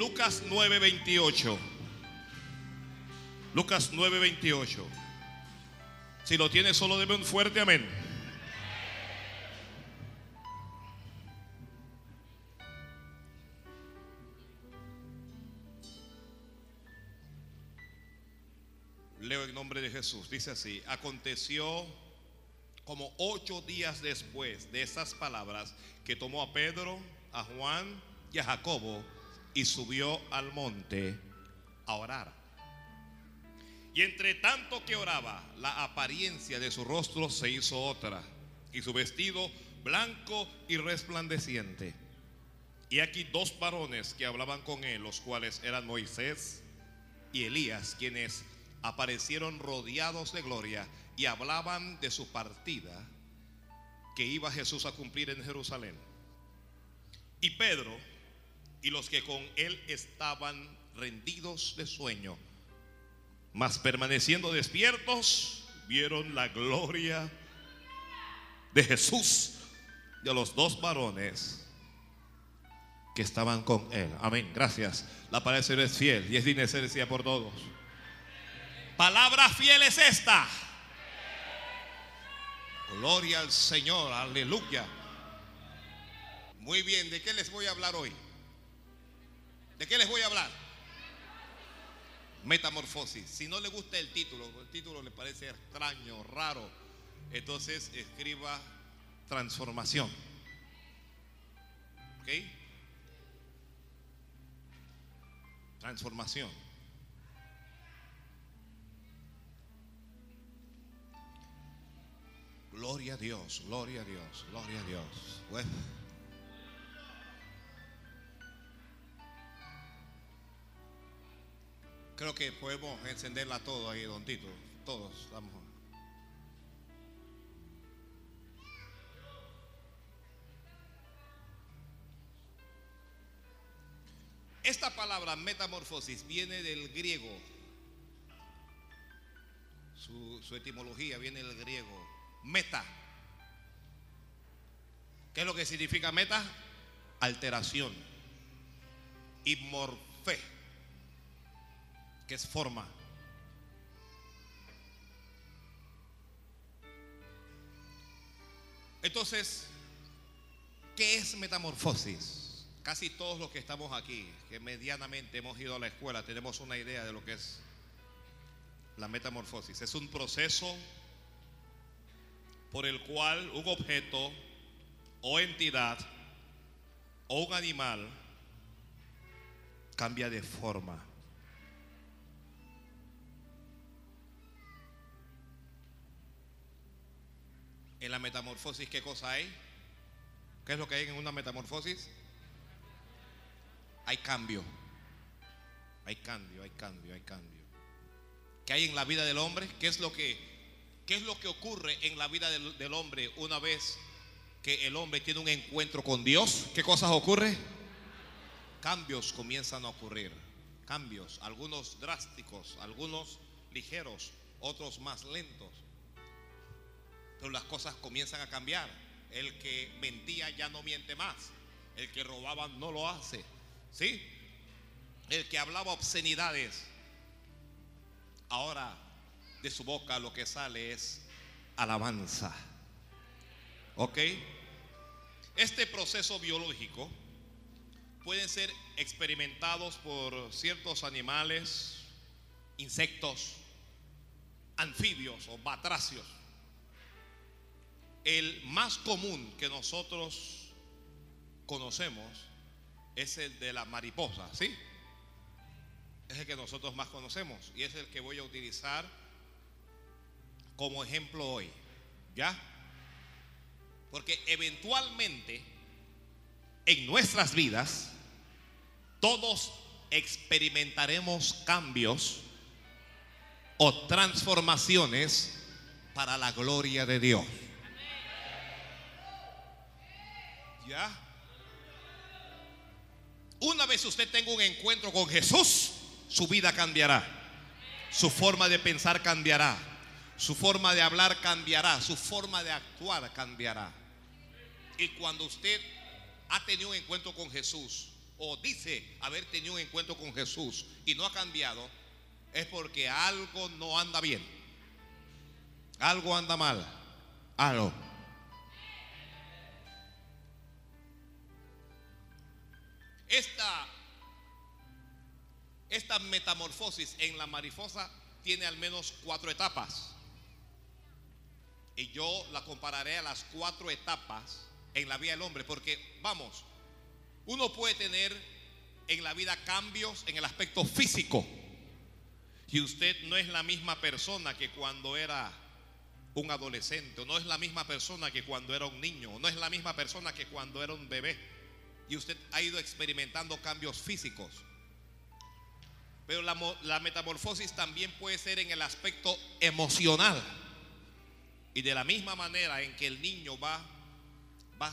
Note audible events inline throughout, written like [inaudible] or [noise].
Lucas 9:28. Lucas 9:28. Si lo tiene, solo debe un fuerte amén. Leo en nombre de Jesús. Dice así, aconteció como ocho días después de esas palabras que tomó a Pedro, a Juan y a Jacobo y subió al monte a orar. Y entre tanto que oraba, la apariencia de su rostro se hizo otra y su vestido blanco y resplandeciente. Y aquí dos varones que hablaban con él, los cuales eran Moisés y Elías, quienes aparecieron rodeados de gloria y hablaban de su partida que iba Jesús a cumplir en Jerusalén. Y Pedro y los que con él estaban rendidos de sueño, mas permaneciendo despiertos, vieron la gloria de Jesús y a los dos varones que estaban con él. Amén. Gracias. La palabra es fiel y es de por todos. Palabra fiel es esta. Gloria al Señor, aleluya. Muy bien, ¿de qué les voy a hablar hoy? ¿De qué les voy a hablar? Metamorfosis. Si no le gusta el título, el título le parece extraño, raro, entonces escriba transformación. ¿Ok? Transformación. Gloria a Dios, gloria a Dios, gloria a Dios. Bueno. Creo que podemos encenderla todo ahí, don Tito. Todos, vamos. Esta palabra metamorfosis viene del griego. Su, su etimología viene del griego. Meta. ¿Qué es lo que significa meta? Alteración. Y morfe, que es forma. Entonces, ¿qué es metamorfosis? Casi todos los que estamos aquí, que medianamente hemos ido a la escuela, tenemos una idea de lo que es la metamorfosis. Es un proceso por el cual un objeto o entidad o un animal cambia de forma. En la metamorfosis, ¿qué cosa hay? ¿Qué es lo que hay en una metamorfosis? Hay cambio. Hay cambio, hay cambio, hay cambio. ¿Qué hay en la vida del hombre? ¿Qué es lo que, qué es lo que ocurre en la vida del, del hombre una vez que el hombre tiene un encuentro con Dios? ¿Qué cosas ocurre? Cambios comienzan a ocurrir. Cambios, algunos drásticos, algunos ligeros, otros más lentos. Pero las cosas comienzan a cambiar. El que mentía ya no miente más. El que robaba no lo hace. ¿Sí? El que hablaba obscenidades. Ahora de su boca lo que sale es alabanza. ¿Ok? Este proceso biológico pueden ser experimentados por ciertos animales, insectos, anfibios o batracios. El más común que nosotros conocemos es el de la mariposa, ¿sí? Es el que nosotros más conocemos y es el que voy a utilizar como ejemplo hoy. ¿Ya? Porque eventualmente en nuestras vidas todos experimentaremos cambios o transformaciones para la gloria de Dios. ¿Ya? Una vez usted tenga un encuentro con Jesús, su vida cambiará. Su forma de pensar cambiará. Su forma de hablar cambiará. Su forma de actuar cambiará. Y cuando usted ha tenido un encuentro con Jesús, o dice haber tenido un encuentro con Jesús y no ha cambiado, es porque algo no anda bien. Algo anda mal. Algo. Esta, esta metamorfosis en la mariposa tiene al menos cuatro etapas. Y yo la compararé a las cuatro etapas en la vida del hombre. Porque, vamos, uno puede tener en la vida cambios en el aspecto físico. Y usted no es la misma persona que cuando era un adolescente, no es la misma persona que cuando era un niño, no es la misma persona que cuando era un bebé. Y usted ha ido experimentando cambios físicos. Pero la, metamorfosis también puede ser en el aspecto emocional. Y de la misma manera en que el niño va, va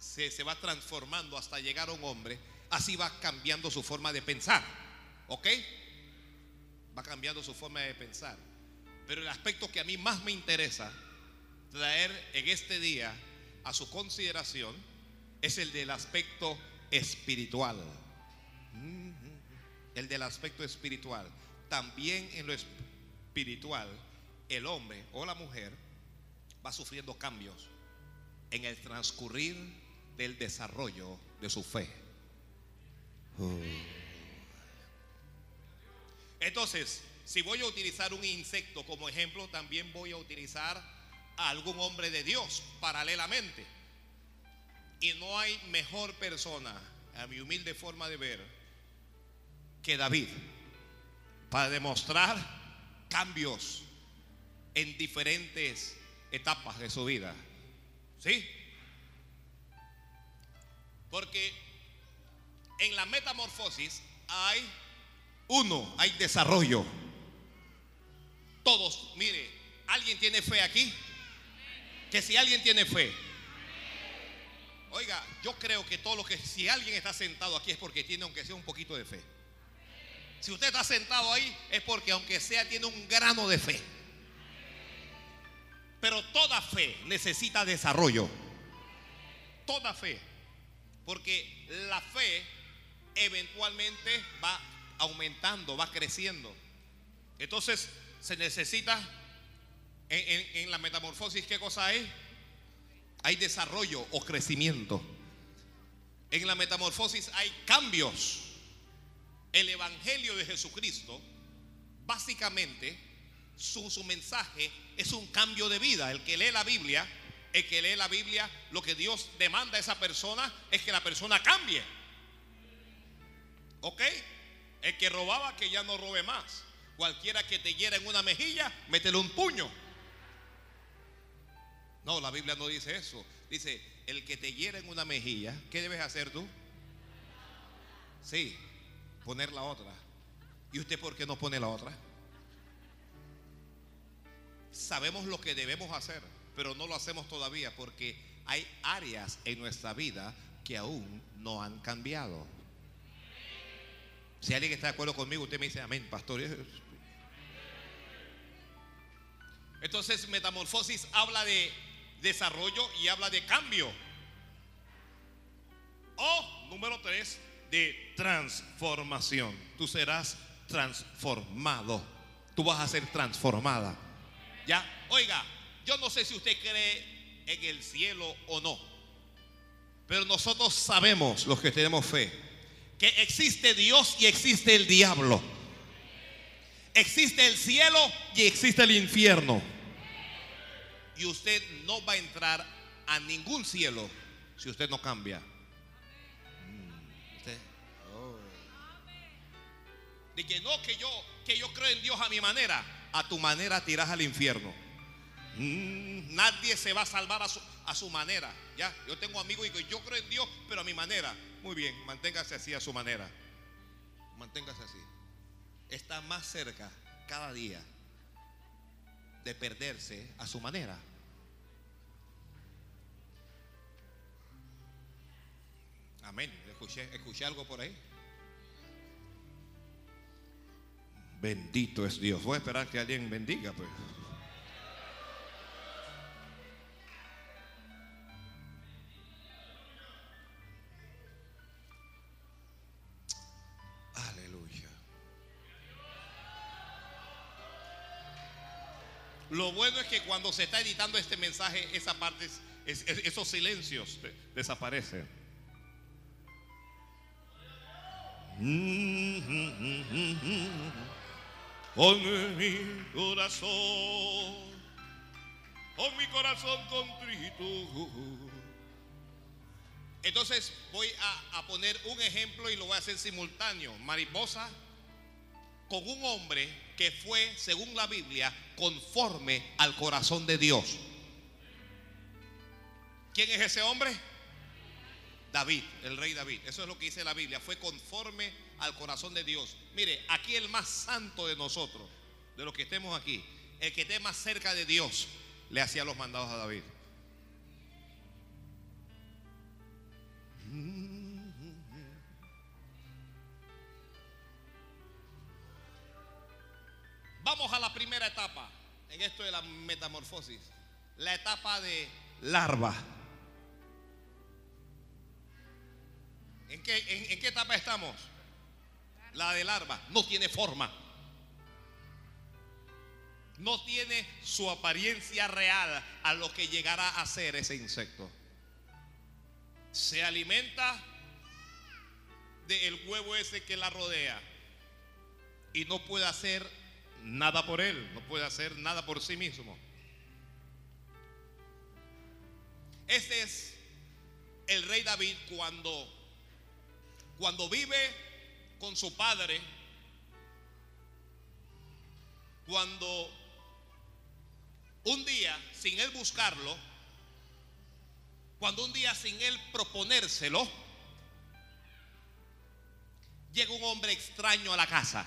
se, se, va transformando hasta llegar a un hombre, así va cambiando su forma de pensar. ¿Ok? Va cambiando su forma de pensar. Pero el aspecto que a mí más me interesa traer en este día a su consideración es el del aspecto espiritual. El del aspecto espiritual. También en lo espiritual, el hombre o la mujer va sufriendo cambios en el transcurrir del desarrollo de su fe. Entonces, si voy a utilizar un insecto como ejemplo, también voy a utilizar a algún hombre de Dios paralelamente. Y no hay mejor persona, a mi humilde forma de ver, que David para demostrar cambios en diferentes etapas de su vida. ¿Sí? Porque en la metamorfosis hay uno, hay desarrollo. Todos, mire, ¿alguien tiene fe aquí? Que si alguien tiene fe. Oiga, yo creo que todo lo que, si alguien está sentado aquí es porque tiene aunque sea un poquito de fe. Si usted está sentado ahí es porque aunque sea tiene un grano de fe. Pero toda fe necesita desarrollo. Toda fe. Porque la fe eventualmente va aumentando, va creciendo. Entonces se necesita en, la metamorfosis, ¿qué cosa hay? Hay desarrollo o crecimiento. En la metamorfosis hay cambios. El Evangelio de Jesucristo, básicamente, su, su, mensaje es un cambio de vida. El que lee la Biblia, el que lee la Biblia, lo que Dios demanda a esa persona es que la persona cambie. ¿Ok? El que robaba, que ya no robe más. Cualquiera que te hiera en una mejilla, métele un puño. No, la Biblia no dice eso. Dice, el que te hiera en una mejilla, ¿qué debes hacer tú? Sí, poner la otra. ¿Y usted por qué no pone la otra? Sabemos lo que debemos hacer, pero no lo hacemos todavía porque hay áreas en nuestra vida que aún no han cambiado. Si alguien está de acuerdo conmigo, usted me dice amén, pastor. Entonces, metamorfosis habla de desarrollo y habla de cambio. O, número tres, de transformación. Tú serás transformado. Tú vas a ser transformada. Ya, oiga, yo no sé si usted cree en el cielo o no. Pero nosotros sabemos, los que tenemos fe, que existe Dios y existe el diablo. Existe el cielo y existe el infierno. Y usted no va a entrar a ningún cielo si usted no cambia. Oh. De que no, que yo, que yo creo en Dios a mi manera. A tu manera tiras al infierno. Mm, nadie se va a salvar a su, a su manera. Ya, yo tengo amigos y digo, yo creo en Dios, pero a mi manera. Muy bien, manténgase así a su manera. Manténgase así. Está más cerca cada día de perderse a su manera. Amén. Escuché, algo por ahí. Bendito es Dios. Voy a esperar que alguien bendiga, pues. Lo bueno es que cuando se está editando este mensaje, esa parte, esos silencios desaparecen. Con mi corazón, con mi corazón contrito. Entonces voy a, poner un ejemplo y lo voy a hacer simultáneo. Mariposa con un hombre que fue, según la Biblia, conforme al corazón de Dios. ¿Quién es ese hombre? David, el rey David. Eso es lo que dice la Biblia. Fue conforme al corazón de Dios. Mire, aquí el más santo de nosotros, de los que estemos aquí, el que esté más cerca de Dios, le hacía los mandados a David. Vamos a la primera etapa en esto de la metamorfosis. La etapa de larva. ¿En qué, etapa estamos? La de larva. No tiene forma. No tiene su apariencia real a lo que llegará a ser ese insecto. Se alimenta del huevo ese que la rodea y no puede hacer nada por él, no puede hacer nada por sí mismo. Ese es el rey David cuando cuando vive con su padre, cuando un día sin él buscarlo, cuando un día sin él proponérselo, llega un hombre extraño a la casa.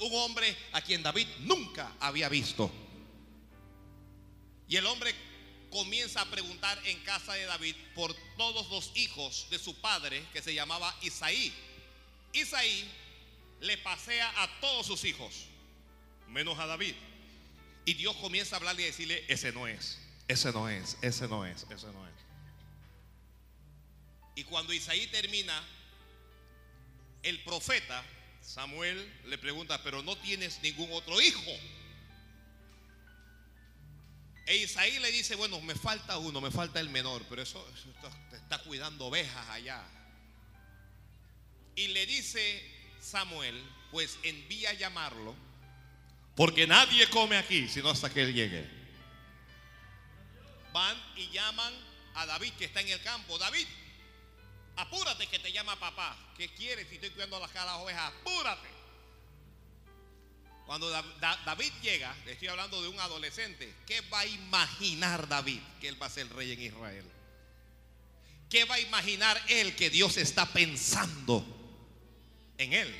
Un hombre a quien David nunca había visto. Y el hombre comienza a preguntar en casa de David por todos los hijos de su padre que se llamaba Isaí. Isaí le pasea a todos sus hijos, menos a David. Y Dios comienza a hablarle y decirle, ese no es, ese no es, ese no es, ese no es. Y cuando Isaí termina, el profeta Samuel le pregunta, pero no tienes ningún otro hijo. E Isaí le dice, bueno, me falta uno, me falta el menor, pero eso, está, cuidando ovejas allá. Y le dice Samuel, pues envía a llamarlo, porque nadie come aquí, sino hasta que él llegue. Van y llaman a David que está en el campo. David, apúrate que te llama papá. ¿Qué quieres si estoy cuidando las ovejas? Apúrate. Cuando Da- Da- David llega, le estoy hablando de un adolescente, ¿qué va a imaginar David que él va a ser rey en Israel? ¿Qué va a imaginar él que Dios está pensando en él?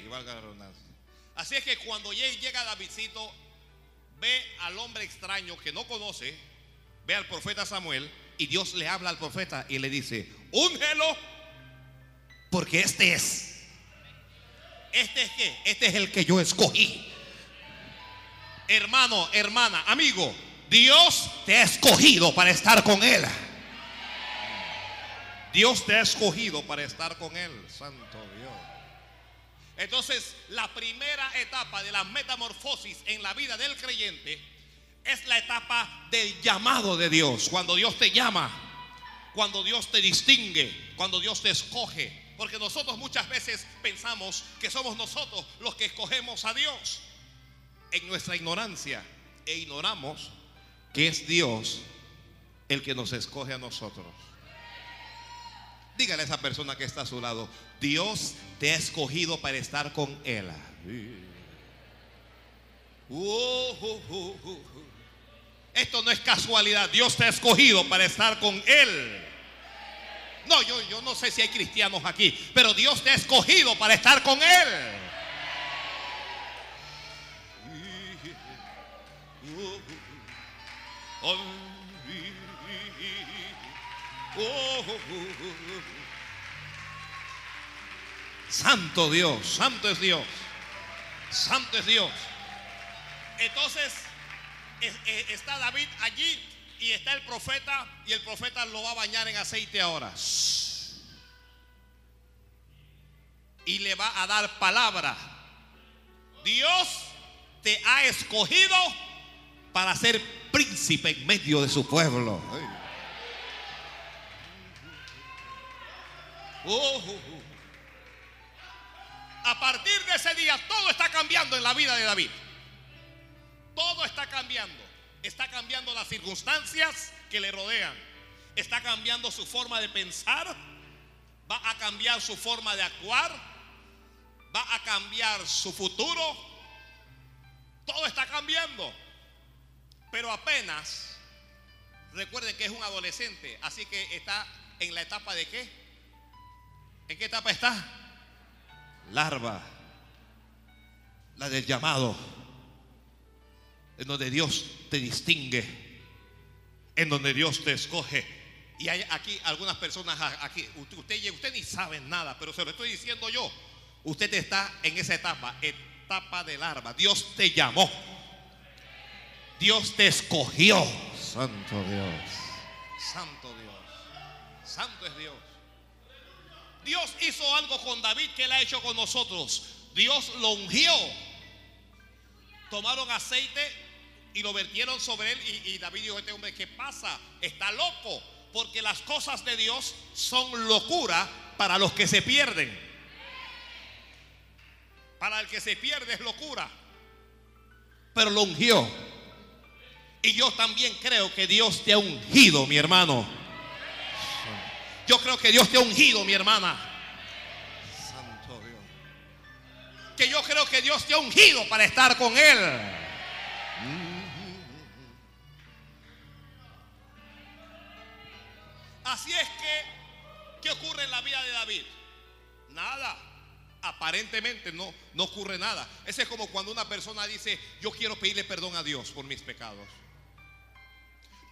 Así es que cuando lle- llega Davidcito, ve al hombre extraño que no conoce, ve al profeta Samuel y Dios le habla al profeta y le dice, úngelo porque este es. ¿Este es qué? Este es el que yo escogí. Hermano, hermana, amigo, Dios te ha escogido para estar con Él. Dios te ha escogido para estar con Él, Santo Dios. Entonces, la primera etapa de la metamorfosis en la vida del creyente es la etapa del llamado de Dios. Cuando Dios te llama, cuando Dios te distingue, cuando Dios te escoge. Porque nosotros muchas veces pensamos que somos nosotros los que escogemos a Dios en nuestra ignorancia e ignoramos que es Dios el que nos escoge a nosotros. Dígale a esa persona que está a su lado, Dios te ha escogido para estar con Él. Uh, uh, uh. Esto no es casualidad, Dios te ha escogido para estar con Él. No, yo, yo no sé si hay cristianos aquí, pero Dios te ha escogido para estar con Él. Santo Dios, santo es Dios, santo es Dios. Entonces es- está David allí y está el profeta y el profeta lo va a bañar en aceite ahora. Y le va a dar palabra. Dios te ha escogido para ser príncipe en medio de su pueblo. Oh, oh, oh. A partir de ese día todo está cambiando en la vida de David. Todo está cambiando. Está cambiando las circunstancias que le rodean. Está cambiando su forma de pensar. Va a cambiar su forma de actuar. Va a cambiar su futuro. Todo está cambiando. Pero apenas, recuerden que es un adolescente. Así que está en la etapa de qué? ¿En qué etapa está? Larva. La del llamado en donde Dios te distingue, en donde Dios te escoge. Y hay aquí algunas personas, aquí, usted, usted, ni sabe nada, pero se lo estoy diciendo yo. Usted está en esa etapa, etapa de larva. Dios te llamó. Dios te escogió. Santo Dios. Santo Dios. Santo es Dios. Dios hizo algo con David que él ha hecho con nosotros. Dios lo ungió. Tomaron aceite y lo vertieron sobre él. Y, David dijo: Este hombre, ¿qué pasa? Está loco. Porque las cosas de Dios son locura para los que se pierden. Para el que se pierde es locura. Pero lo ungió. Y yo también creo que Dios te ha ungido, mi hermano. Yo creo que Dios te ha ungido, mi hermana. Santo Dios. Que yo creo que Dios te ha ungido para estar con Él. Así es que, ¿qué ocurre en la vida de David? Nada. Aparentemente no, no ocurre nada. Ese es como cuando una persona dice, yo quiero pedirle perdón a Dios por mis pecados.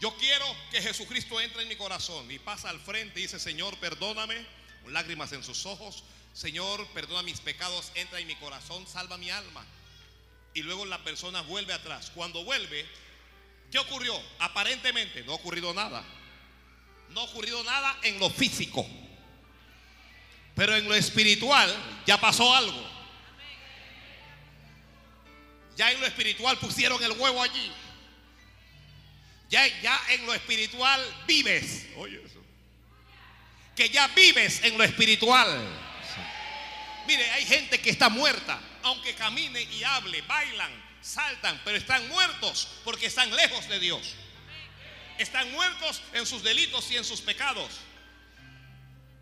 Yo quiero que Jesucristo entre en mi corazón y pasa al frente y dice, Señor, perdóname, con lágrimas en sus ojos. Señor, perdona mis pecados, entra en mi corazón, salva mi alma. Y luego la persona vuelve atrás. Cuando vuelve, ¿qué ocurrió? Aparentemente no ha ocurrido nada no ha ocurrido nada en lo físico. Pero en lo espiritual ya pasó algo. Ya en lo espiritual pusieron el huevo allí. Ya, ya en lo espiritual vives. Oye eso. Que ya vives en lo espiritual. Mire, hay gente que está muerta, aunque camine y hable, bailan, saltan, pero están muertos porque están lejos de Dios están muertos en sus delitos y en sus pecados.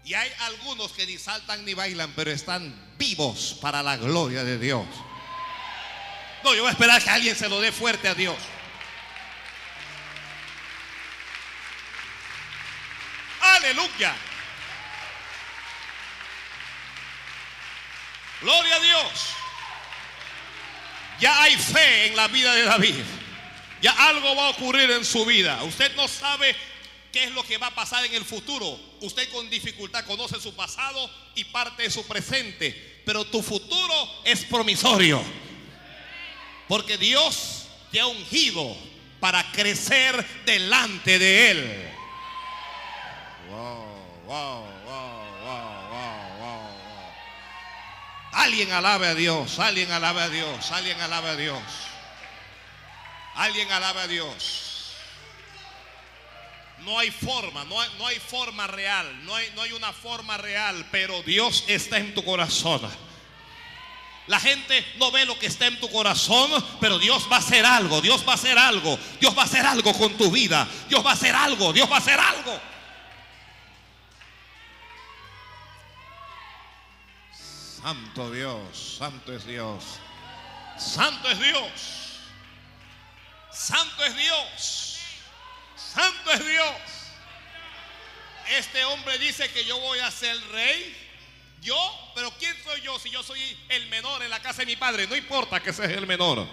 Y hay algunos que ni saltan ni bailan, pero están vivos para la gloria de Dios. No, yo voy a esperar que alguien se lo dé fuerte a Dios. Aleluya. Gloria a Dios. Ya hay fe en la vida de David. Ya algo va a ocurrir en su vida. Usted no sabe qué es lo que va a pasar en el futuro. Usted con dificultad conoce su pasado y parte de su presente. Pero tu futuro es promisorio. Porque Dios te ha ungido para crecer delante de Él. Wow, wow, wow, wow, Alguien alabe a Dios, alguien alabe a Dios, alguien alabe a Dios. Alguien alabe a Dios. No hay forma, no hay, no hay forma real, no hay, no hay una forma real, pero Dios está en tu corazón. La gente no ve lo que está en tu corazón, pero Dios va a hacer algo, Dios va a hacer algo, Dios va a hacer algo con tu vida, Dios va a hacer algo, Dios va a hacer algo. Santo Dios, santo es Dios, santo es Dios. Santo es Dios. Santo es Dios. Este hombre dice que yo voy a ser rey. Yo, pero ¿quién soy yo si yo soy el menor en la casa de mi padre? No importa que seas el menor.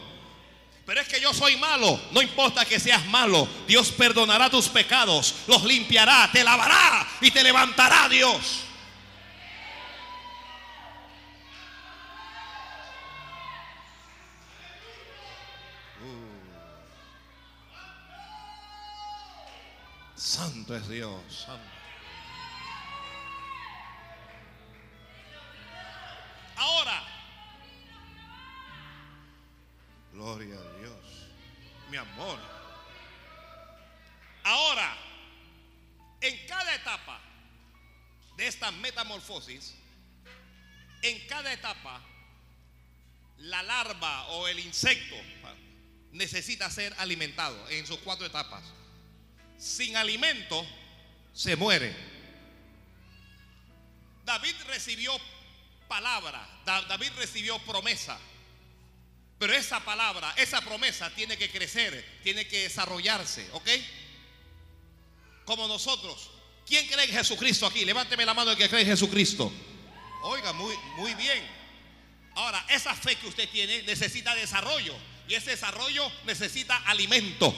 Pero es que yo soy malo. No importa que seas malo. Dios perdonará tus pecados. Los limpiará. Te lavará. Y te levantará Dios. Santo es Dios. Ahora, gloria a Dios. Mi amor. Ahora, en cada etapa de esta metamorfosis, en cada etapa, la larva o el insecto necesita ser alimentado en sus cuatro etapas. Sin alimento se muere. David recibió palabra, David recibió promesa. Pero esa palabra, esa promesa tiene que crecer, tiene que desarrollarse, ¿ok? Como nosotros. ¿Quién cree en Jesucristo aquí? Levánteme la mano el que cree en Jesucristo. Oiga, muy, muy bien. Ahora, esa fe que usted tiene necesita desarrollo. Y ese desarrollo necesita alimento.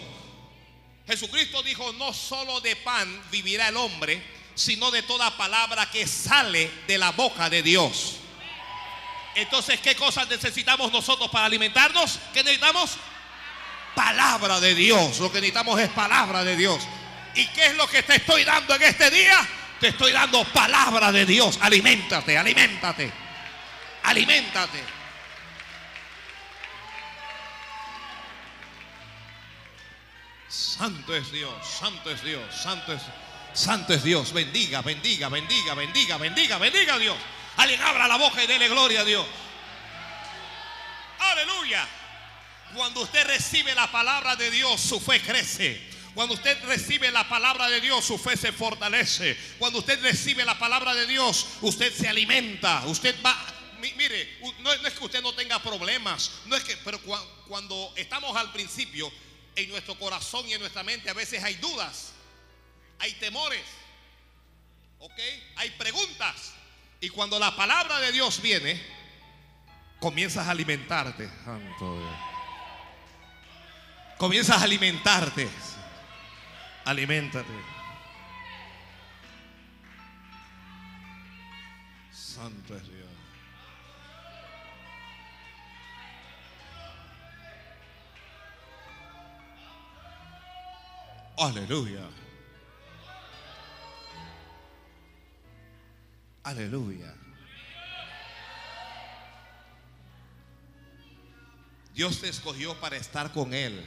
Jesucristo dijo, no solo de pan vivirá el hombre, sino de toda palabra que sale de la boca de Dios. Entonces, ¿qué cosas necesitamos nosotros para alimentarnos? ¿Qué necesitamos? Palabra de Dios. Lo que necesitamos es palabra de Dios. ¿Y qué es lo que te estoy dando en este día? Te estoy dando palabra de Dios. Aliméntate, aliméntate. Aliméntate. Santo es Dios, santo es Dios, santo es, santo es Dios. Bendiga, bendiga, bendiga, bendiga, bendiga, bendiga a Dios. Alguien abra la boca y dele gloria a Dios. Aleluya. Cuando usted recibe la palabra de Dios, su fe crece. Cuando usted recibe la palabra de Dios, su fe se fortalece. Cuando usted recibe la palabra de Dios, usted se alimenta. Usted va, mire, no, es que usted no tenga problemas, no es que, pero cuando estamos al principio, en nuestro corazón y en nuestra mente a veces hay dudas, hay temores, ¿ok? Hay preguntas. Y cuando la palabra de Dios viene, comienzas a alimentarte. Santo Dios. Comienzas a alimentarte. Aliméntate. Santo Dios. Aleluya. Aleluya. Dios te escogió para estar con Él.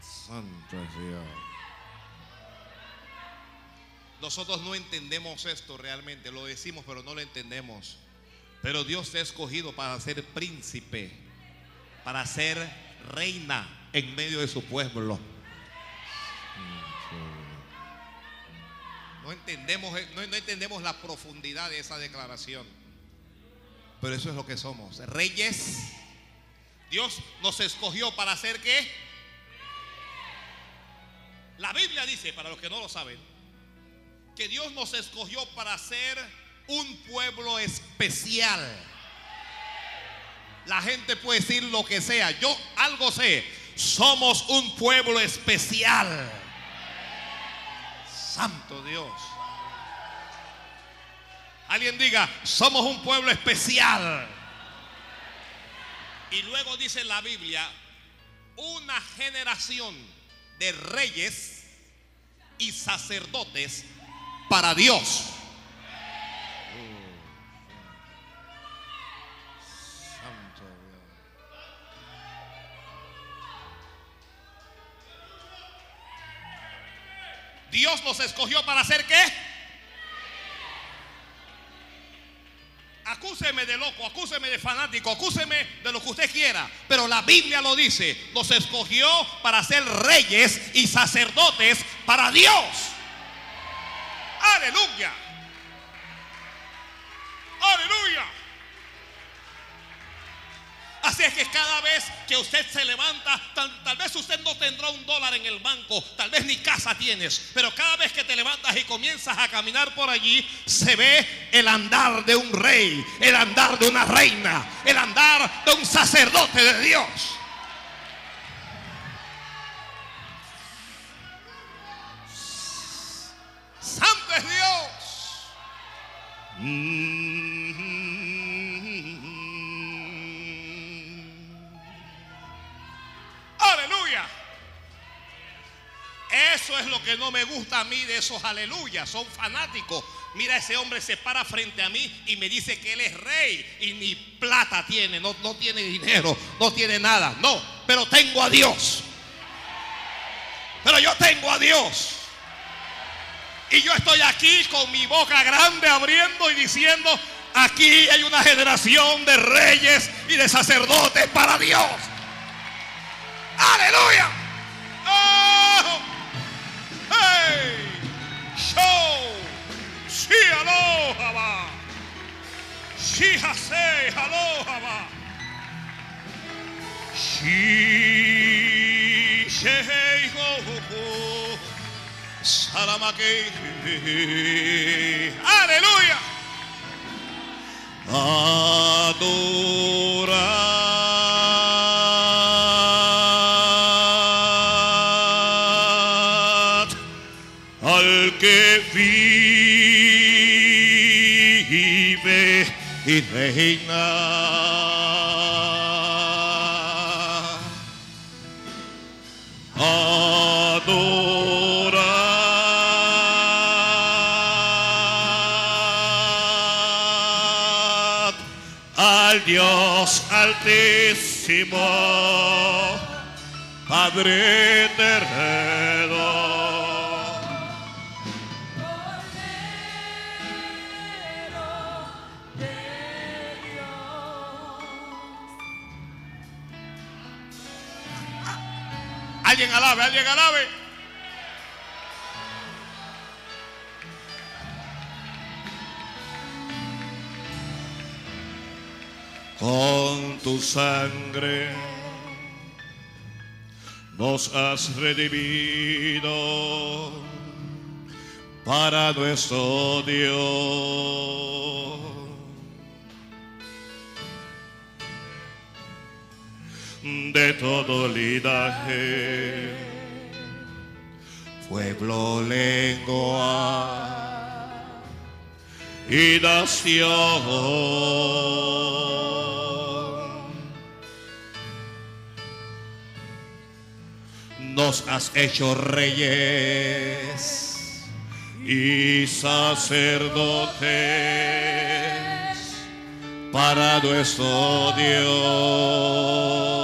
Santo Dios. Nosotros no entendemos esto realmente, lo decimos, pero no lo entendemos. Pero Dios te ha escogido para ser príncipe, para ser reina en medio de su pueblo. No entendemos, no, entendemos la profundidad de esa declaración. Pero eso es lo que somos. Reyes. Dios nos escogió para hacer qué? La Biblia dice, para los que no lo saben, que Dios nos escogió para ser un pueblo especial. La gente puede decir lo que sea. Yo algo sé. Somos un pueblo especial. Santo Dios. Alguien diga, somos un pueblo especial. Y luego dice la Biblia, una generación de reyes y sacerdotes para Dios. Dios nos escogió para hacer qué? Acúseme de loco, acúseme de fanático, acúseme de lo que usted quiera. Pero la Biblia lo dice, nos escogió para ser reyes y sacerdotes para Dios. Aleluya. Aleluya. Así es que cada vez que usted se levanta, tal, vez usted no tendrá un dólar en el banco, tal vez ni casa tienes, pero cada vez que te levantas y comienzas a caminar por allí, se ve el andar de un rey, el andar de una reina, el andar de un sacerdote de Dios. Santo es Dios. Mm. Aleluya. Eso es lo que no me gusta a mí de esos aleluyas. Son fanáticos. Mira, ese hombre se para frente a mí y me dice que él es rey y ni plata tiene, no, no tiene dinero, no tiene nada. No, pero tengo a Dios. Pero yo tengo a Dios. Y yo estoy aquí con mi boca grande abriendo y diciendo, aquí hay una generación de reyes y de sacerdotes para Dios. Aleluya. Oh, hey, show, si aloha, si hase aloha, si shei goho, salamake, aleluya, adorar. Y reina. Adorad al Dios altísimo, Padre eterno. Alguien alabe, alguien alabe. Con tu sangre nos has redimido para nuestro Dios. De todo linaje, pueblo, lengua y nación. Nos has hecho reyes y sacerdotes para nuestro Dios.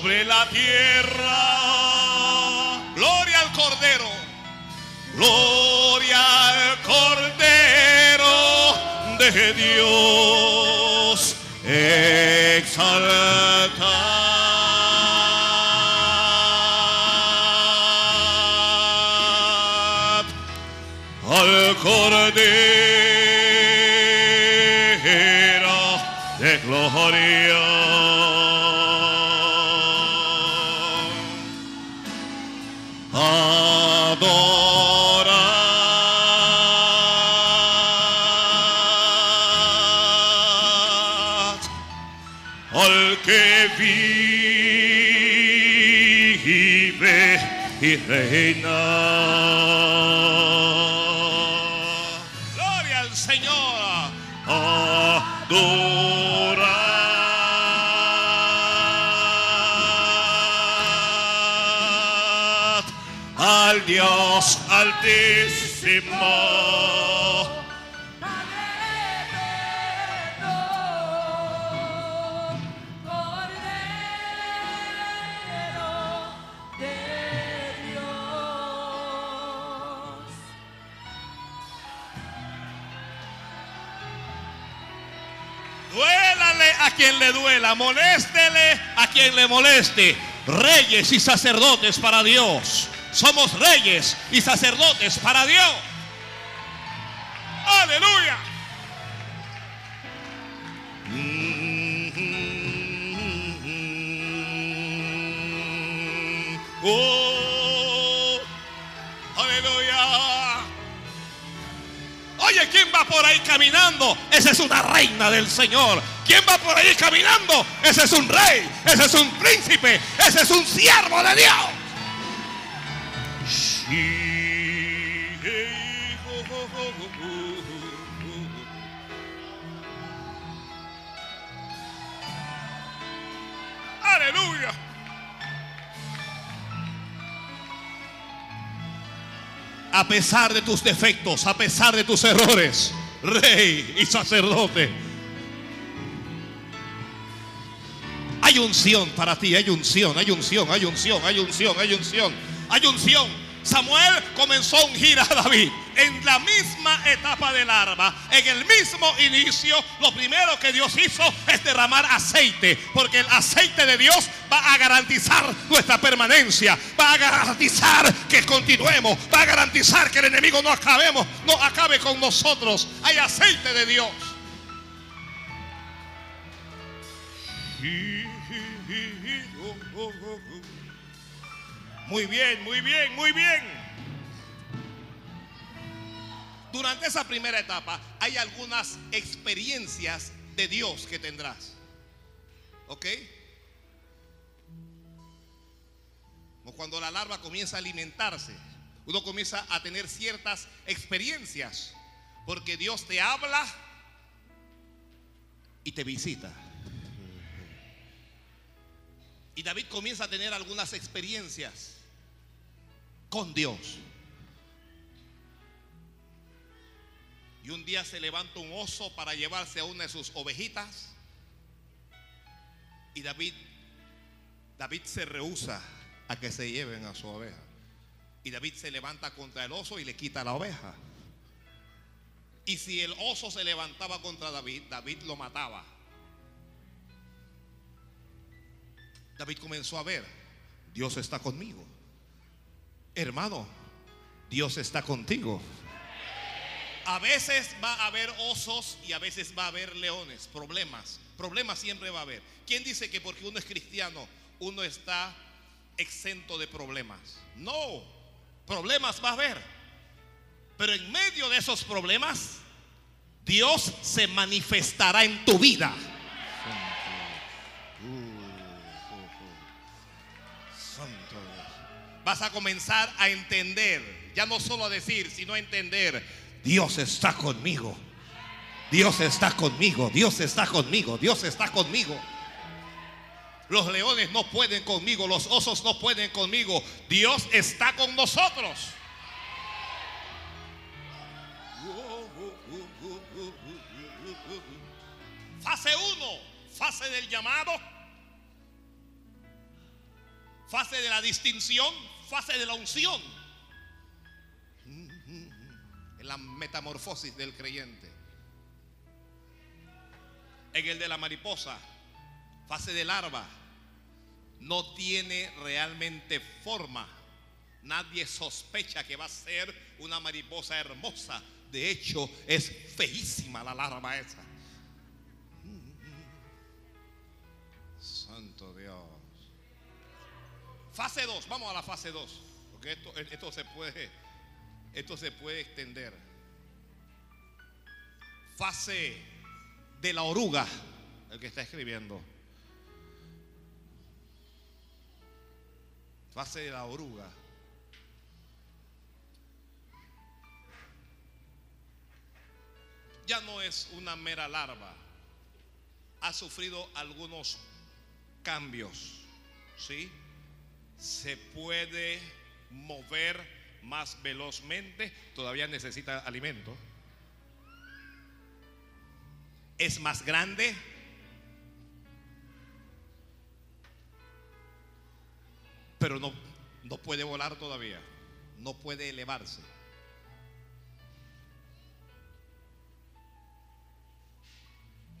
Sobre la tierra. Gloria al Cordero. Gloria al Cordero de Dios. Exaltad reina. Gloria al Señor. Adorad al Dios altísimo. Quien le duela, moléstele a quien le moleste. Reyes y sacerdotes para Dios. Somos reyes y sacerdotes para Dios. Aleluya. Oh, aleluya. Oye, ¿quién va por ahí caminando? Esa es una reina del Señor. ¿Quién va por ahí caminando? Ese es un rey, ese es un príncipe, ese es un siervo de Dios. Aleluya. A pesar de tus defectos, a pesar de tus errores, rey y sacerdote. Unción para ti, hay unción, hay unción, hay unción, hay unción, hay unción, hay unción. Samuel comenzó a ungir a David en la misma etapa del arma, en el mismo inicio. Lo primero que Dios hizo es derramar aceite, porque el aceite de Dios va a garantizar nuestra permanencia, va a garantizar que continuemos, va a garantizar que el enemigo no acabemos, no acabe con nosotros. Hay aceite de Dios. Muy bien, muy bien, muy bien. Durante esa primera etapa hay algunas experiencias de Dios que tendrás. ¿Ok? O cuando la larva comienza a alimentarse, uno comienza a tener ciertas experiencias. Porque Dios te habla y te visita. Y David comienza a tener algunas experiencias con Dios. Y un día se levanta un oso para llevarse a una de sus ovejitas. Y David, David se rehúsa a que se lleven a su oveja. Y David se levanta contra el oso y le quita la oveja. Y si el oso se levantaba contra David, David lo mataba. David comenzó a ver, Dios está conmigo. Hermano, Dios está contigo. A veces va a haber osos y a veces va a haber leones, problemas. Problemas siempre va a haber. ¿Quién dice que porque uno es cristiano, uno está exento de problemas? No, problemas va a haber. Pero en medio de esos problemas, Dios se manifestará en tu vida. Vas a comenzar a entender, ya no solo a decir, sino a entender, Dios está conmigo. Dios está conmigo, Dios está conmigo, Dios está conmigo. Los leones no pueden conmigo, los osos no pueden conmigo. Dios está con nosotros. Fase 1, fase del llamado, fase de la distinción, fase de la unción. En la metamorfosis del creyente. En el de la mariposa, fase de larva, no tiene realmente forma. Nadie sospecha que va a ser una mariposa hermosa. De hecho, es feísima la larva esa. Fase 2, vamos a la fase 2, porque esto, esto, se puede, esto se puede extender. Fase de la oruga, el que está escribiendo. Fase de la oruga. Ya no es una mera larva. Ha sufrido algunos cambios, ¿sí? Se puede mover más velozmente, todavía necesita alimento. Es más grande. Pero no, no puede volar todavía. No puede elevarse.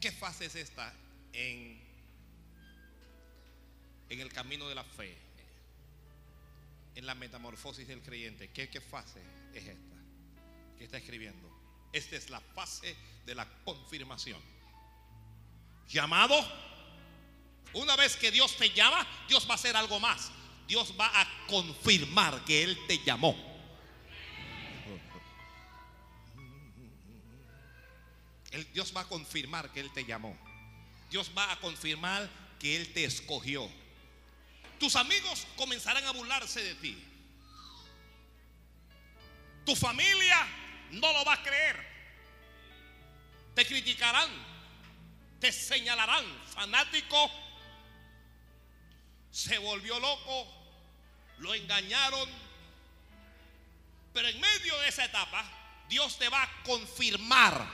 ¿Qué fase es esta en, en el camino de la fe? En la metamorfosis del creyente. ¿Qué, fase es esta? ¿Qué está escribiendo? Esta es la fase de la confirmación. Llamado. Una vez que Dios te llama, Dios va a hacer algo más. Dios va a confirmar que Él te llamó. Dios va a confirmar que Él te llamó. Dios va a confirmar que Él te escogió. Tus amigos comenzarán a burlarse de ti. Tu familia no lo va a creer. Te criticarán, te señalarán, fanático. se volvió loco, lo engañaron. Pero en medio de esa etapa, Dios te va a confirmar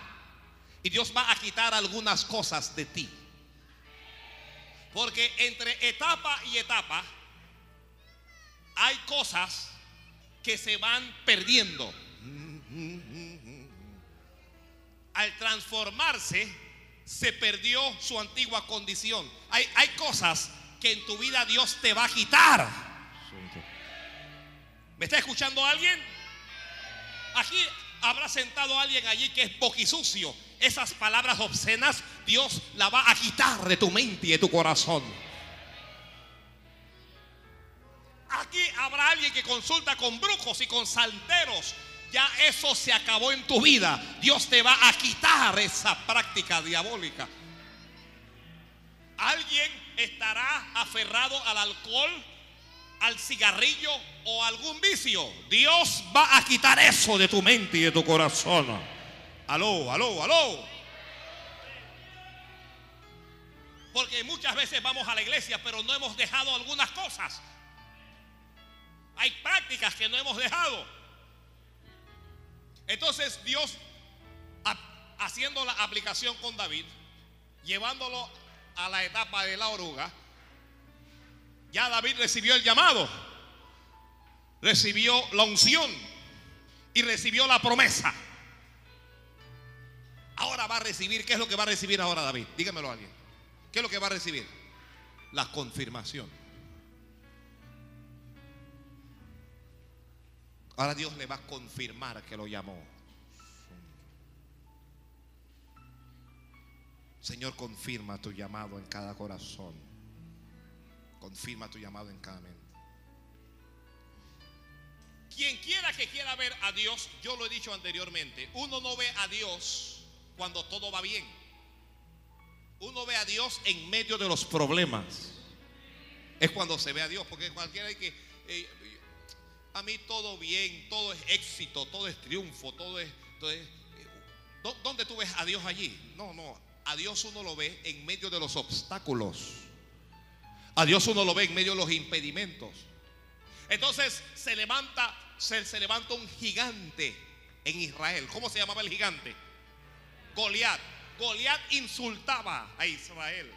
y Dios va a quitar algunas cosas de ti. Porque entre etapa y etapa hay cosas que se van perdiendo. Al transformarse, se perdió su antigua condición. Hay, hay cosas que en tu vida Dios te va a quitar. ¿Me está escuchando alguien? Aquí habrá sentado alguien allí que es boquisucio. Esas palabras obscenas Dios la va a quitar de tu mente y de tu corazón. Aquí habrá alguien que consulta con brujos y con santeros. Ya eso se acabó en tu vida. Dios te va a quitar esa práctica diabólica. Alguien estará aferrado al alcohol, al cigarrillo o algún vicio. Dios va a quitar eso de tu mente y de tu corazón. Aló, aló, aló. Porque muchas veces vamos a la iglesia, pero no hemos dejado algunas cosas. Hay prácticas que no hemos dejado. Entonces Dios, haciendo la aplicación con David, llevándolo a la etapa de la oruga, ya David recibió el llamado, recibió la unción y recibió la promesa. Ahora va a recibir, ¿qué es lo que va a recibir ahora David? Dígamelo a alguien. ¿Qué es lo que va a recibir? La confirmación. Ahora Dios le va a confirmar que lo llamó. Señor, confirma tu llamado en cada corazón. Confirma tu llamado en cada mente. Quien quiera que quiera ver a Dios, yo lo he dicho anteriormente, uno no ve a Dios cuando todo va bien. Uno ve a Dios en medio de los problemas. Es cuando se ve a Dios, porque cualquiera hay que... Eh, a mí todo bien, todo es éxito, todo es triunfo, todo es, eh, ¿Dónde tú ves a Dios allí? No, no. A Dios uno lo ve en medio de los obstáculos. A Dios uno lo ve en medio de los impedimentos. Entonces se levanta, se, se levanta un gigante en Israel. ¿Cómo se llamaba el gigante? Goliat. Goliat insultaba a Israel.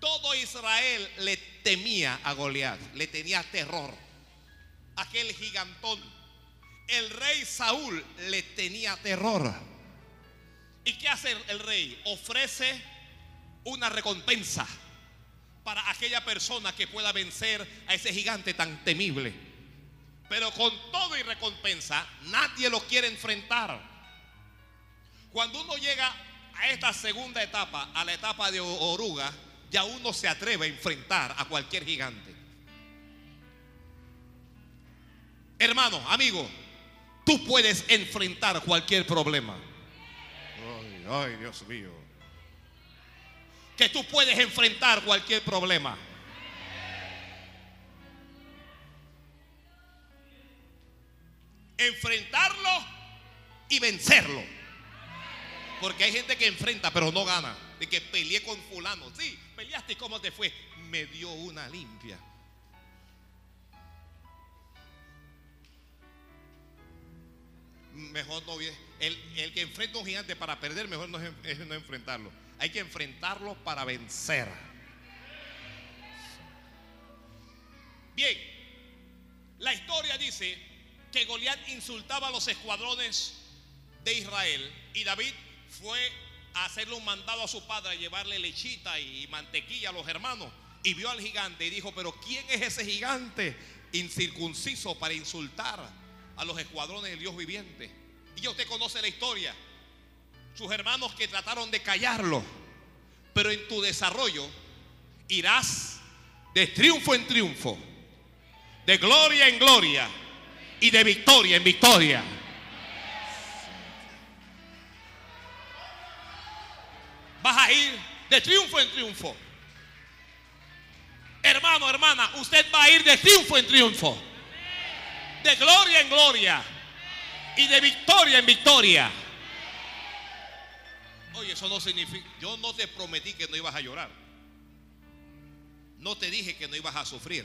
Todo Israel le temía a Goliat, le tenía terror. Aquel gigantón. El rey Saúl le tenía terror. ¿Y qué hace el rey? Ofrece una recompensa para aquella persona que pueda vencer a ese gigante tan temible. Pero con todo y recompensa, nadie lo quiere enfrentar. Cuando uno llega a esta segunda etapa, a la etapa de oruga, ya uno se atreve a enfrentar a cualquier gigante. Hermano, amigo, tú puedes enfrentar cualquier problema. Ay, Dios mío. Que tú puedes enfrentar cualquier problema. Enfrentarlo y vencerlo. Porque hay gente que enfrenta pero no gana. De que peleé con fulano. Sí, peleaste y cómo te fue. Me dio una limpia. mejor no el, el que enfrenta a un gigante para perder, mejor no es, no enfrentarlo. Hay que enfrentarlo para vencer. Bien, la historia dice que Goliat insultaba a los escuadrones de Israel y David fue a hacerle un mandado a su padre, a llevarle lechita y mantequilla a los hermanos. Y vio al gigante y dijo, pero ¿quién es ese gigante incircunciso para insultar a los escuadrones del Dios viviente? Y ya usted conoce la historia. Sus hermanos que trataron de callarlo. Pero en tu desarrollo irás de triunfo en triunfo. De gloria en gloria. Y de victoria en victoria. Vas a ir de triunfo en triunfo. Hermano, hermana, usted va a ir de triunfo en triunfo. De gloria en gloria y de victoria en victoria. Oye, eso no significa, yo no te prometí que no ibas a llorar. no te dije que no ibas a sufrir.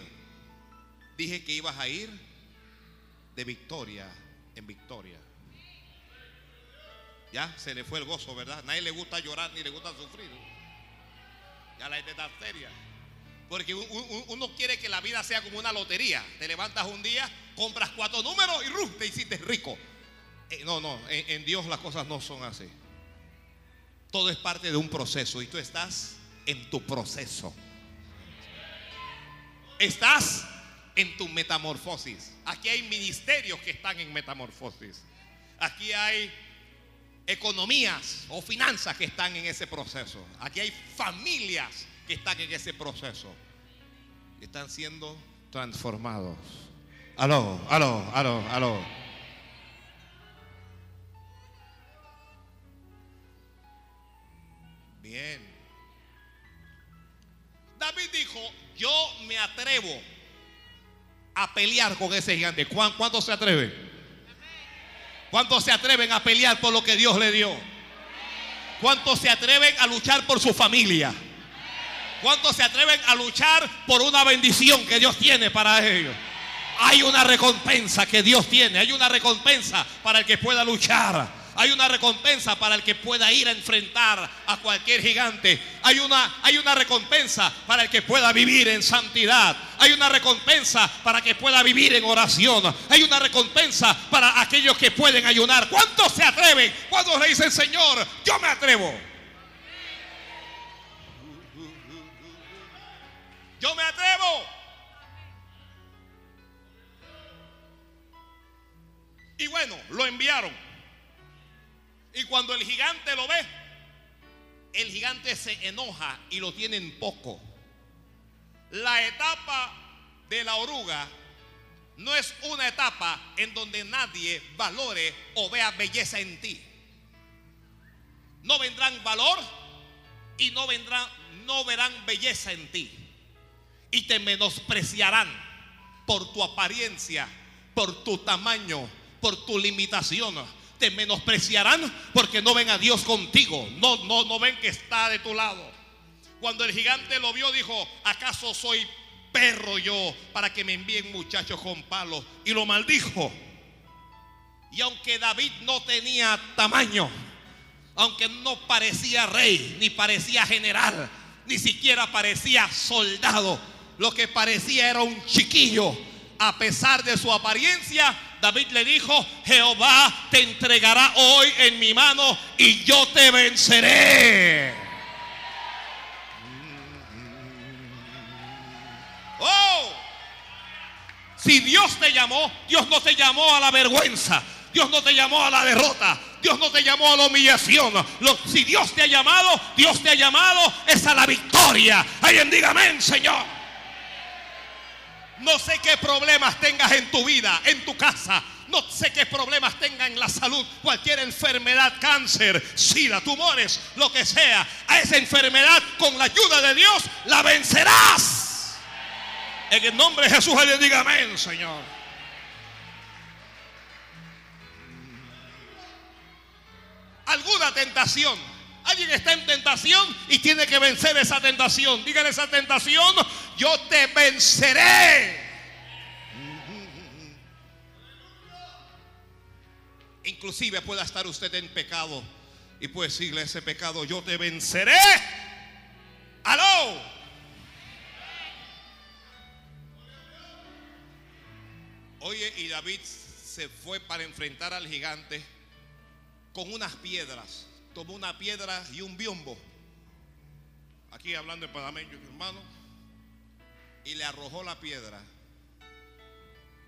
Dije que ibas a ir de victoria en victoria. Ya se le fue el gozo, ¿verdad? Nadie le gusta llorar ni le gusta sufrir. Ya la gente está seria. Porque uno quiere que la vida sea como una lotería. Te levantas un día, compras cuatro números y ¡rum! te hiciste rico. Eh, no, no, en Dios las cosas no son así. Todo es parte de un proceso y tú estás en tu proceso. Estás en tu metamorfosis. Aquí hay ministerios que están en metamorfosis. Aquí hay economías o finanzas que están en ese proceso. Aquí hay familias que están en ese proceso. Están siendo transformados. Aló, aló, aló, aló. Bien. David dijo, yo me atrevo a pelear con ese gigante. ¿Cuántos se atreven? ¿Cuántos se atreven a pelear por lo que Dios le dio? ¿Cuántos se atreven a luchar por su familia? ¿Cuántos se atreven a luchar por una bendición que Dios tiene para ellos? Hay una recompensa que Dios tiene. Hay una recompensa para el que pueda luchar. Hay una recompensa para el que pueda ir a enfrentar a cualquier gigante. Hay una, hay una recompensa para el que pueda vivir en santidad. Hay una recompensa para que pueda vivir en oración. Hay una recompensa para aquellos que pueden ayunar. ¿Cuántos se atreven? ¿Cuántos le dicen, Señor, yo me atrevo? Yo me atrevo. Y bueno, lo enviaron. Y cuando el gigante lo ve, el gigante se enoja y lo tiene en poco. La etapa de la oruga no es una etapa en donde nadie valore o vea belleza en ti. No vendrán valor y no vendrán no verán belleza en ti y te menospreciarán por tu apariencia, por tu tamaño, por tu limitación te menospreciarán porque no ven a Dios contigo, no, no, no ven que está de tu lado. Cuando el gigante lo vio, dijo, ¿acaso soy perro yo para que me envíen muchachos con palos? Y lo maldijo. Y aunque David no tenía tamaño, aunque no parecía rey, ni parecía general, ni siquiera parecía soldado, lo que parecía era un chiquillo, a pesar de su apariencia, David le dijo, Jehová te entregará hoy en mi mano y yo te venceré. Oh, si Dios te llamó, Dios no te llamó a la vergüenza. Dios no te llamó a la derrota. Dios no te llamó a la humillación. si Dios te ha llamado, Dios te ha llamado es a la victoria. Alguien diga amén, Señor. No sé qué problemas tengas en tu vida, en tu casa. No sé qué problemas tengas en la salud, cualquier enfermedad, cáncer, sida, tumores, lo que sea. A esa enfermedad, con la ayuda de Dios, la vencerás. En el nombre de Jesús, alguien diga amén, Señor. Alguna tentación Alguien está en tentación y tiene que vencer esa tentación. Dígale esa tentación, yo te venceré. [laughs] Inclusive pueda estar usted en pecado y puede decirle ese pecado, yo te venceré. Aló. Oye, y David se fue para enfrentar al gigante con unas piedras tomó una piedra y un biombo, aquí hablando en panameño, hermano, y le arrojó la piedra.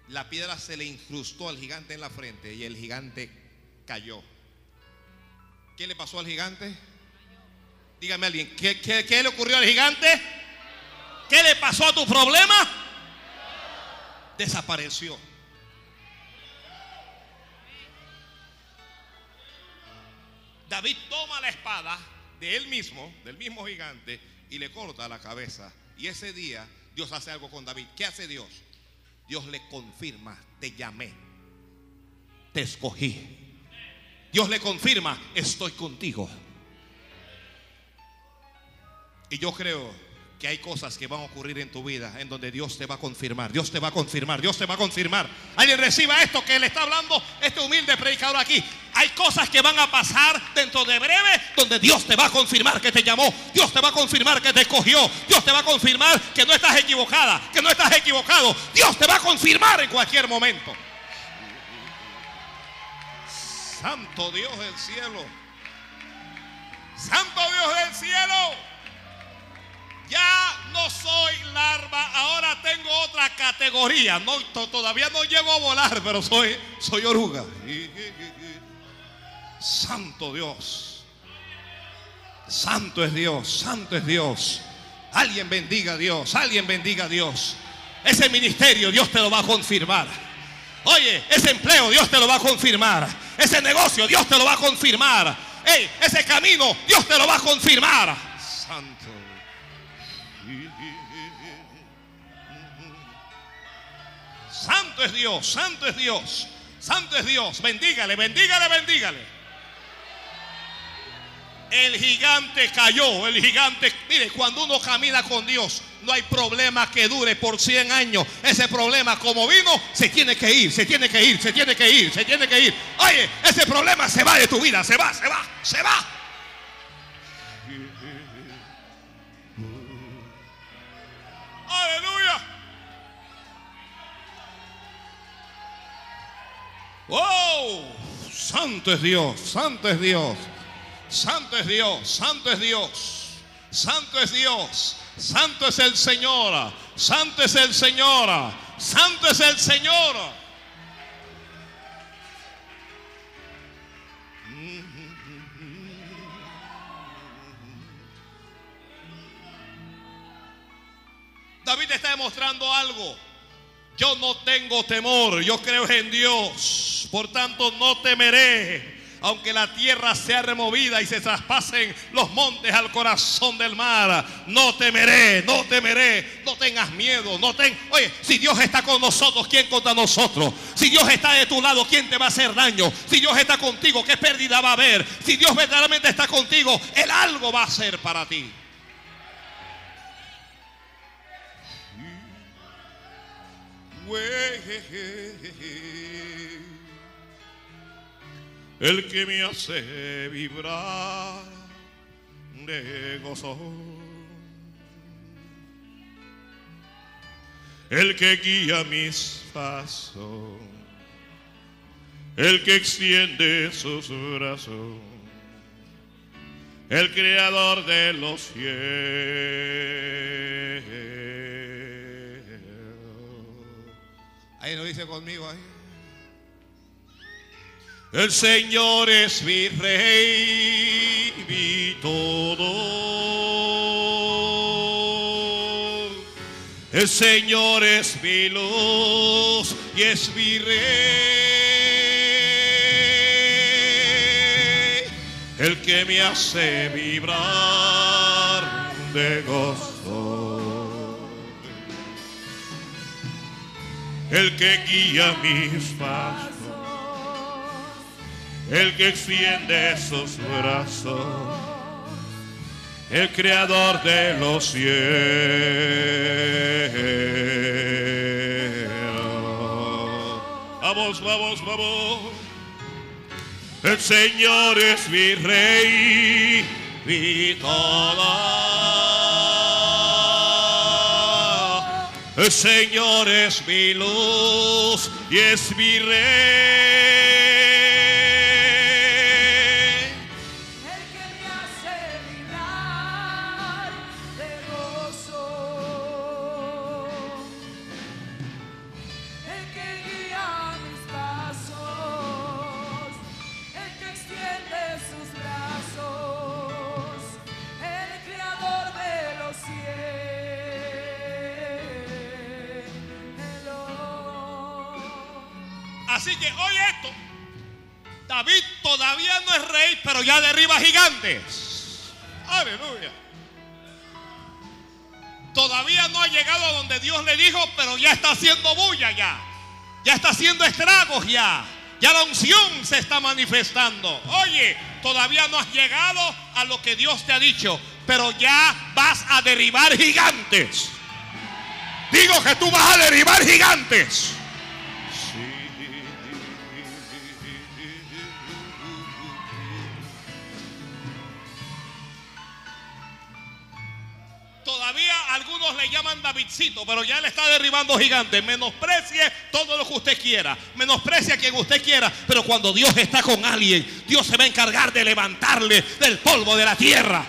La piedra se le incrustó al gigante en la frente y el gigante cayó. ¿Qué le pasó al gigante? Dígame alguien, ¿qué, qué le ocurrió al gigante? ¿Qué le pasó a tu problema? Desapareció. David toma la espada de él mismo, del mismo gigante, y le corta la cabeza. Y ese día Dios hace algo con David. ¿Qué hace Dios? Dios le confirma, te llamé, te escogí. Dios le confirma, estoy contigo. Y yo creo que hay cosas que van a ocurrir en tu vida en donde Dios te va a confirmar, Dios te va a confirmar, Dios te va a confirmar. Alguien reciba esto que le está hablando este humilde predicador aquí. Hay cosas que van a pasar dentro de breve donde Dios te va a confirmar que te llamó, Dios te va a confirmar que te escogió, Dios te va a confirmar que no estás equivocada, que no estás equivocado. Dios te va a confirmar en cualquier momento. Santo Dios del cielo. Santo Dios del cielo. Ya no soy larva, ahora tengo otra categoría. No, todavía no llego a volar, pero soy, soy oruga. Santo Dios. Santo es Dios, santo es Dios. Alguien bendiga a Dios, alguien bendiga a Dios. Ese ministerio Dios te lo va a confirmar. Oye, ese empleo Dios te lo va a confirmar. Ese negocio Dios te lo va a confirmar. ese camino Dios te lo va a confirmar. Santo. Santo es Dios, santo es Dios, santo es Dios. Bendígale, bendígale, bendígale. El gigante cayó, el gigante, mire, cuando uno camina con Dios, no hay problema que dure por 100 años. Ese problema como vino, se tiene que ir, se tiene que ir, se tiene que ir, se tiene que ir. Oye, ese problema se va de tu vida, se va, se va, se va. Aleluya. ¡Oh! Santo es Dios, santo es Dios, santo es Dios, santo es Dios, santo es Dios, santo es el Señor, santo es el Señor, santo es el Señor. David está demostrando algo. Yo no tengo temor, yo creo en Dios. Por tanto, no temeré. Aunque la tierra sea removida y se traspasen los montes al corazón del mar, no temeré, no temeré, no tengas miedo, no ten, oye, si Dios está con nosotros, ¿quién contra nosotros? Si Dios está de tu lado, ¿quién te va a hacer daño? Si Dios está contigo, ¿qué pérdida va a haber? Si Dios verdaderamente está contigo, Él algo va a hacer para ti. El que me hace vibrar de gozo, el que guía mis pasos, el que extiende sus brazos, el creador de los cielos Ahí lo dice conmigo ahí. El Señor es mi rey, mi todo. El Señor es mi luz y es mi rey. El que me hace vibrar de gozo. el que guía mis pasos, el que extiende sus brazos, el creador de los cielos. Vamos, vamos, vamos. El Señor es mi rey, mi todo. El Señor es mi luz y es mi rey. Así que oye esto. David todavía no es rey, pero ya derriba gigantes. Aleluya. Todavía no ha llegado a donde Dios le dijo, pero ya está haciendo bulla ya. Ya está haciendo estragos ya. Ya la unción se está manifestando. Oye, todavía no has llegado a lo que Dios te ha dicho, pero ya vas a derribar gigantes. Digo que tú vas a derribar gigantes. Todavía algunos le llaman Davidcito, pero ya le está derribando gigantes. Menosprecie todo lo que usted quiera. Menosprecie a quien usted quiera. Pero cuando Dios está con alguien, Dios se va a encargar de levantarle del polvo de la tierra.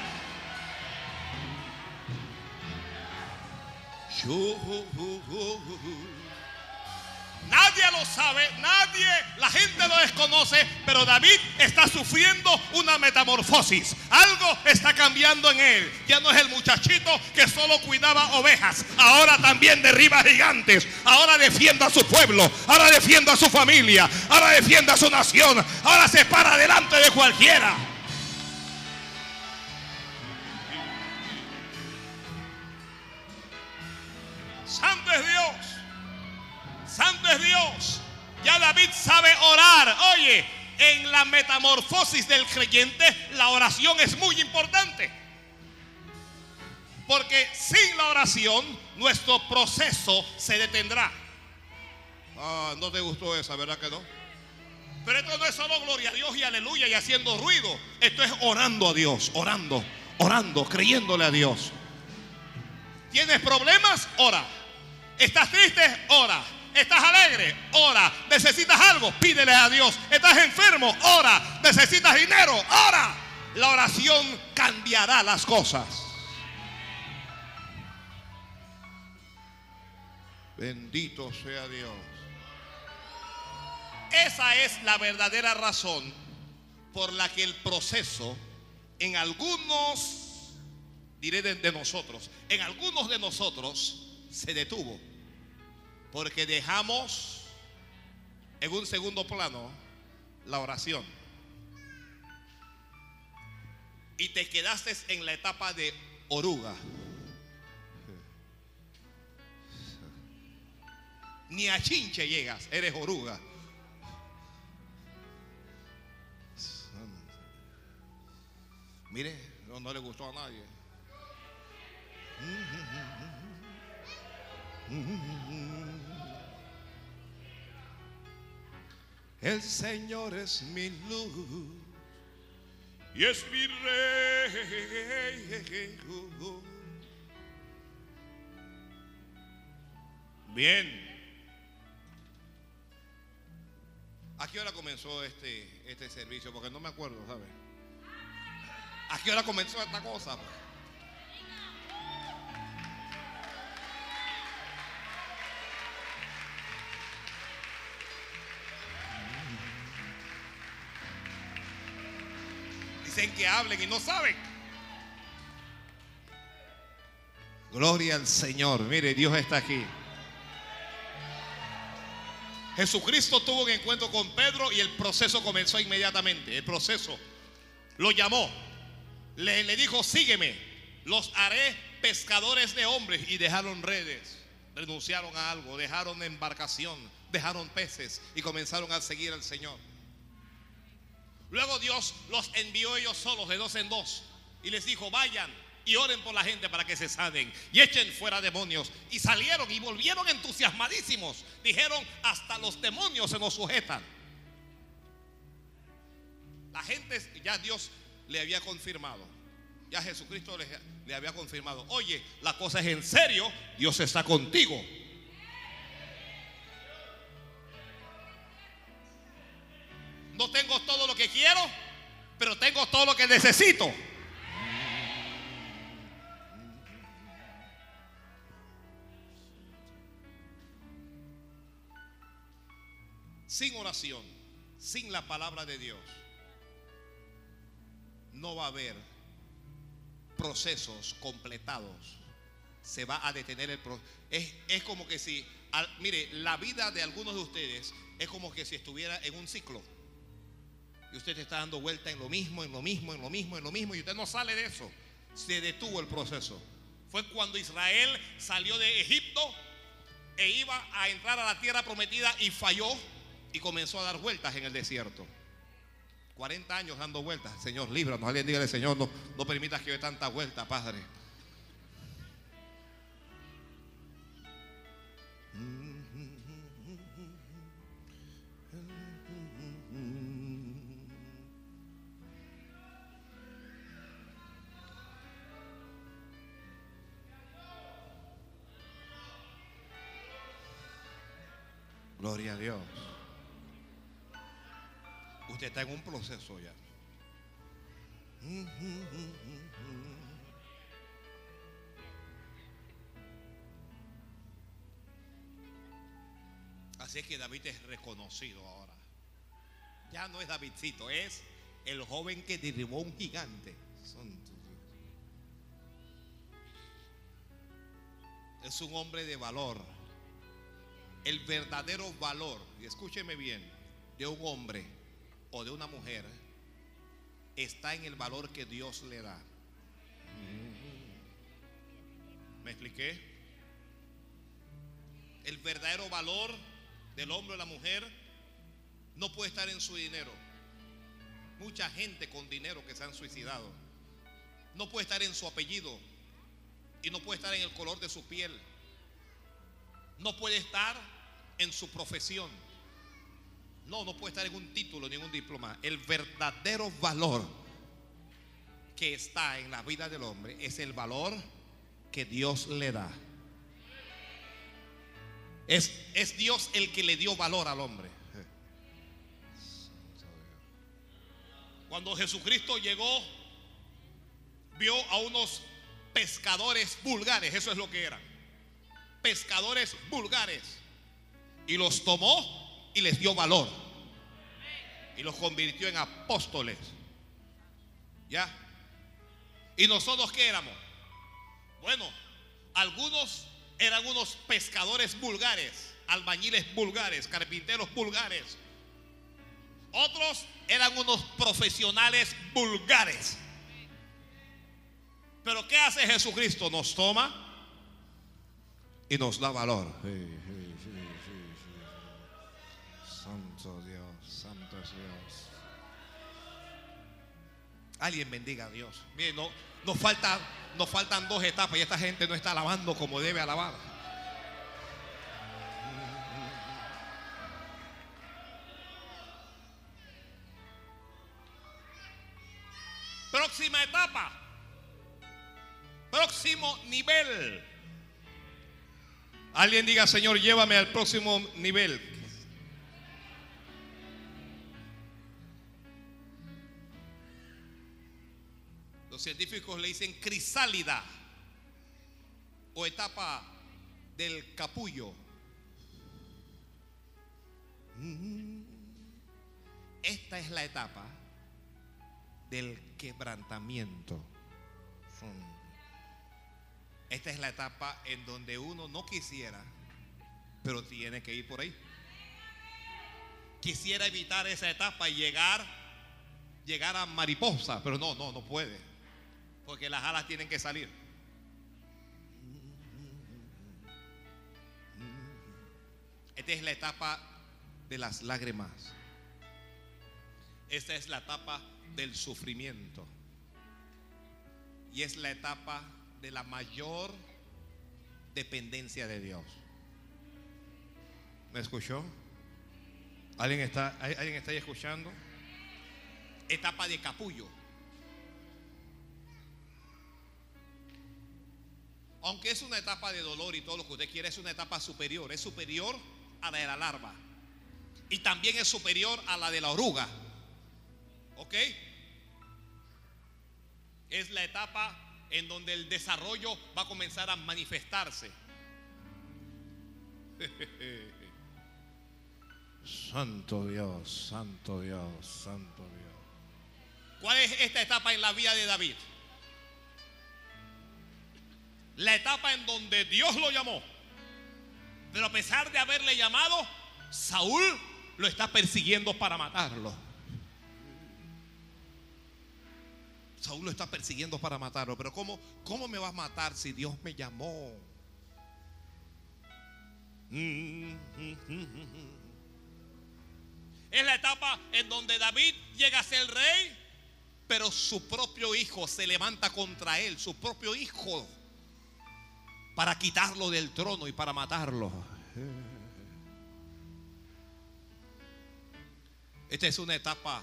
Nadie lo sabe, nadie, la gente lo desconoce, pero David está sufriendo una metamorfosis. Algo está cambiando en él. Ya no es el muchachito que solo cuidaba ovejas, ahora también derriba gigantes, ahora defiende a su pueblo, ahora defiende a su familia, ahora defiende a su nación, ahora se para delante de cualquiera. Santo es Dios. Santo es Dios. Ya David sabe orar. Oye, en la metamorfosis del creyente, la oración es muy importante. Porque sin la oración, nuestro proceso se detendrá. Ah, no te gustó esa, ¿verdad que no? Pero esto no es solo gloria a Dios y aleluya y haciendo ruido. Esto es orando a Dios, orando, orando, creyéndole a Dios. ¿Tienes problemas? Ora. ¿Estás triste? Ora. ¿Estás alegre? Ora. ¿Necesitas algo? Pídele a Dios. ¿Estás enfermo? Ora. ¿Necesitas dinero? Ora. La oración cambiará las cosas. Bendito sea Dios. Esa es la verdadera razón por la que el proceso en algunos, diré de, de nosotros, en algunos de nosotros se detuvo. Porque dejamos en un segundo plano la oración. Y te quedaste en la etapa de oruga. Ni a chinche llegas, eres oruga. Mire, no, no le gustó a nadie. El Señor es mi luz y es mi rey. Bien. ¿A qué hora comenzó este, este servicio? Porque no me acuerdo, ¿sabe? ¿A qué hora comenzó esta cosa? Que hablen y no saben. Gloria al Señor. Mire, Dios está aquí. Jesucristo tuvo un encuentro con Pedro y el proceso comenzó inmediatamente. El proceso lo llamó. Le dijo, sígueme. Los haré pescadores de hombres. Y dejaron redes. Renunciaron a algo. Dejaron embarcación. Dejaron peces. Y comenzaron a seguir al Señor. Luego Dios los envió ellos solos de dos en dos. Y les dijo, vayan y oren por la gente para que se sanen y echen fuera demonios. Y salieron y volvieron entusiasmadísimos. Dijeron, hasta los demonios se nos sujetan. La gente, ya Dios le había confirmado. Ya Jesucristo le, le había confirmado. Oye, la cosa es en serio. Dios está contigo. No tengo todo lo que quiero, pero tengo todo lo que necesito. Sin oración, sin la palabra de Dios, no va a haber procesos completados. Se va a detener el proceso. Es, es, como que si, mire, la vida de algunos de ustedes es como que si estuviera en un ciclo. Y usted está dando vuelta en lo mismo, en lo mismo, en lo mismo, en lo mismo. Y usted no sale de eso. Se detuvo el proceso. Fue cuando Israel salió de Egipto e iba a entrar a la tierra prometida y falló y comenzó a dar vueltas en el desierto. 40 años dando vueltas. Señor, líbranos. Alguien dígale, Señor, no, no permitas que dé tanta vuelta, Padre. Dios. Usted está en un proceso ya. Así es que David es reconocido ahora. Ya no es Davidcito, es el joven que derribó un gigante. Es un hombre de valor. El verdadero valor, y escúcheme bien, de un hombre o de una mujer está en el valor que Dios le da. ¿Me expliqué? El verdadero valor del hombre o la mujer no puede estar en su dinero. Mucha gente con dinero que se han suicidado. No puede estar en su apellido y no puede estar en el color de su piel. No puede estar en su profesión. No, no puede estar en un título ni en un diploma. El verdadero valor que está en la vida del hombre es el valor que Dios le da. Es, es Dios el que le dio valor al hombre. Cuando Jesucristo llegó, vio a unos pescadores vulgares, eso es lo que eran. Pescadores vulgares. Y los tomó y les dio valor. Y los convirtió en apóstoles. ¿Ya? ¿Y nosotros qué éramos? Bueno, algunos eran unos pescadores vulgares, albañiles vulgares, carpinteros vulgares. Otros eran unos profesionales vulgares. Pero ¿qué hace Jesucristo? Nos toma y nos da valor. Santo Dios. Alguien bendiga a Dios. Miren, no, nos, falta, nos faltan dos etapas y esta gente no está alabando como debe alabar. Próxima etapa. Próximo nivel. Alguien diga, Señor, llévame al próximo nivel. Le dicen crisálida o etapa del capullo. Esta es la etapa del quebrantamiento. Esta es la etapa en donde uno no quisiera, pero tiene que ir por ahí. Quisiera evitar esa etapa y llegar, llegar a mariposa, pero no, no, no puede, porque las alas tienen que salir. Esta es la etapa de las lágrimas. Esta es la etapa del sufrimiento. Y es la etapa de la mayor dependencia de Dios. ¿Me escuchó? ¿Alguien está, ¿Alguien está ahí escuchando? Etapa de capullo. Aunque es una etapa de dolor y todo lo que usted quiere, es una etapa superior. Es superior a la de la larva. Y también es superior a la de la oruga. ¿Ok? Es la etapa en donde el desarrollo va a comenzar a manifestarse. [laughs] Santo Dios, Santo Dios, Santo Dios. ¿Cuál es esta etapa en la vida de David? La etapa en donde Dios lo llamó. Pero a pesar de haberle llamado, Saúl lo está persiguiendo para matarlo. Saúl lo está persiguiendo para matarlo. Pero ¿cómo, ¿cómo me va a matar si Dios me llamó? Es la etapa en donde David llega a ser rey, pero su propio hijo se levanta contra él, su propio hijo, para quitarlo del trono y para matarlo. Esta es una etapa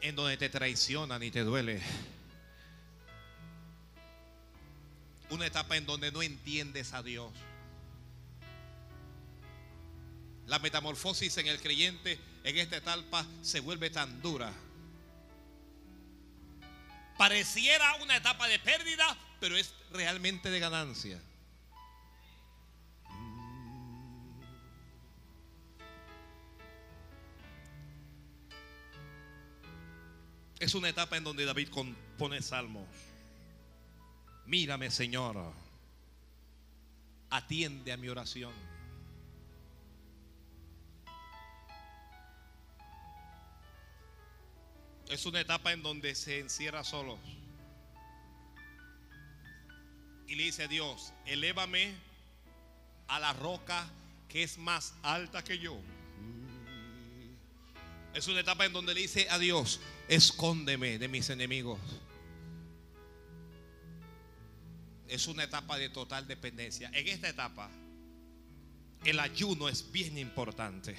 en donde te traicionan y te duele. Una etapa en donde no entiendes a Dios. La metamorfosis en el creyente en esta etapa se vuelve tan dura. Pareciera una etapa de pérdida, pero es realmente de ganancia. Es una etapa en donde David compone salmos. Mírame, Señor. Atiende a mi oración. Es una etapa en donde se encierra solo. Y le dice a Dios, elévame a la roca que es más alta que yo. Es una etapa en donde le dice a Dios, escóndeme de mis enemigos. Es una etapa de total dependencia. En esta etapa, el ayuno es bien importante.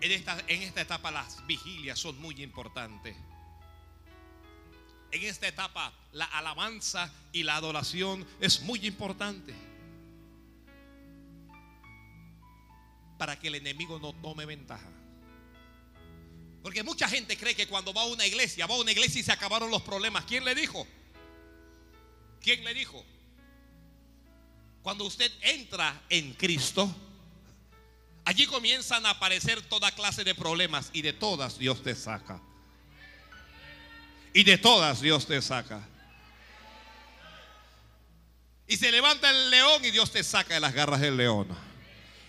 En esta, en esta etapa las vigilias son muy importantes. En esta etapa la alabanza y la adoración es muy importante. Para que el enemigo no tome ventaja. Porque mucha gente cree que cuando va a una iglesia, va a una iglesia y se acabaron los problemas. ¿Quién le dijo? ¿Quién le dijo? Cuando usted entra en Cristo, allí comienzan a aparecer toda clase de problemas y de todas Dios te saca. Y de todas Dios te saca. Y se levanta el león y Dios te saca de las garras del león.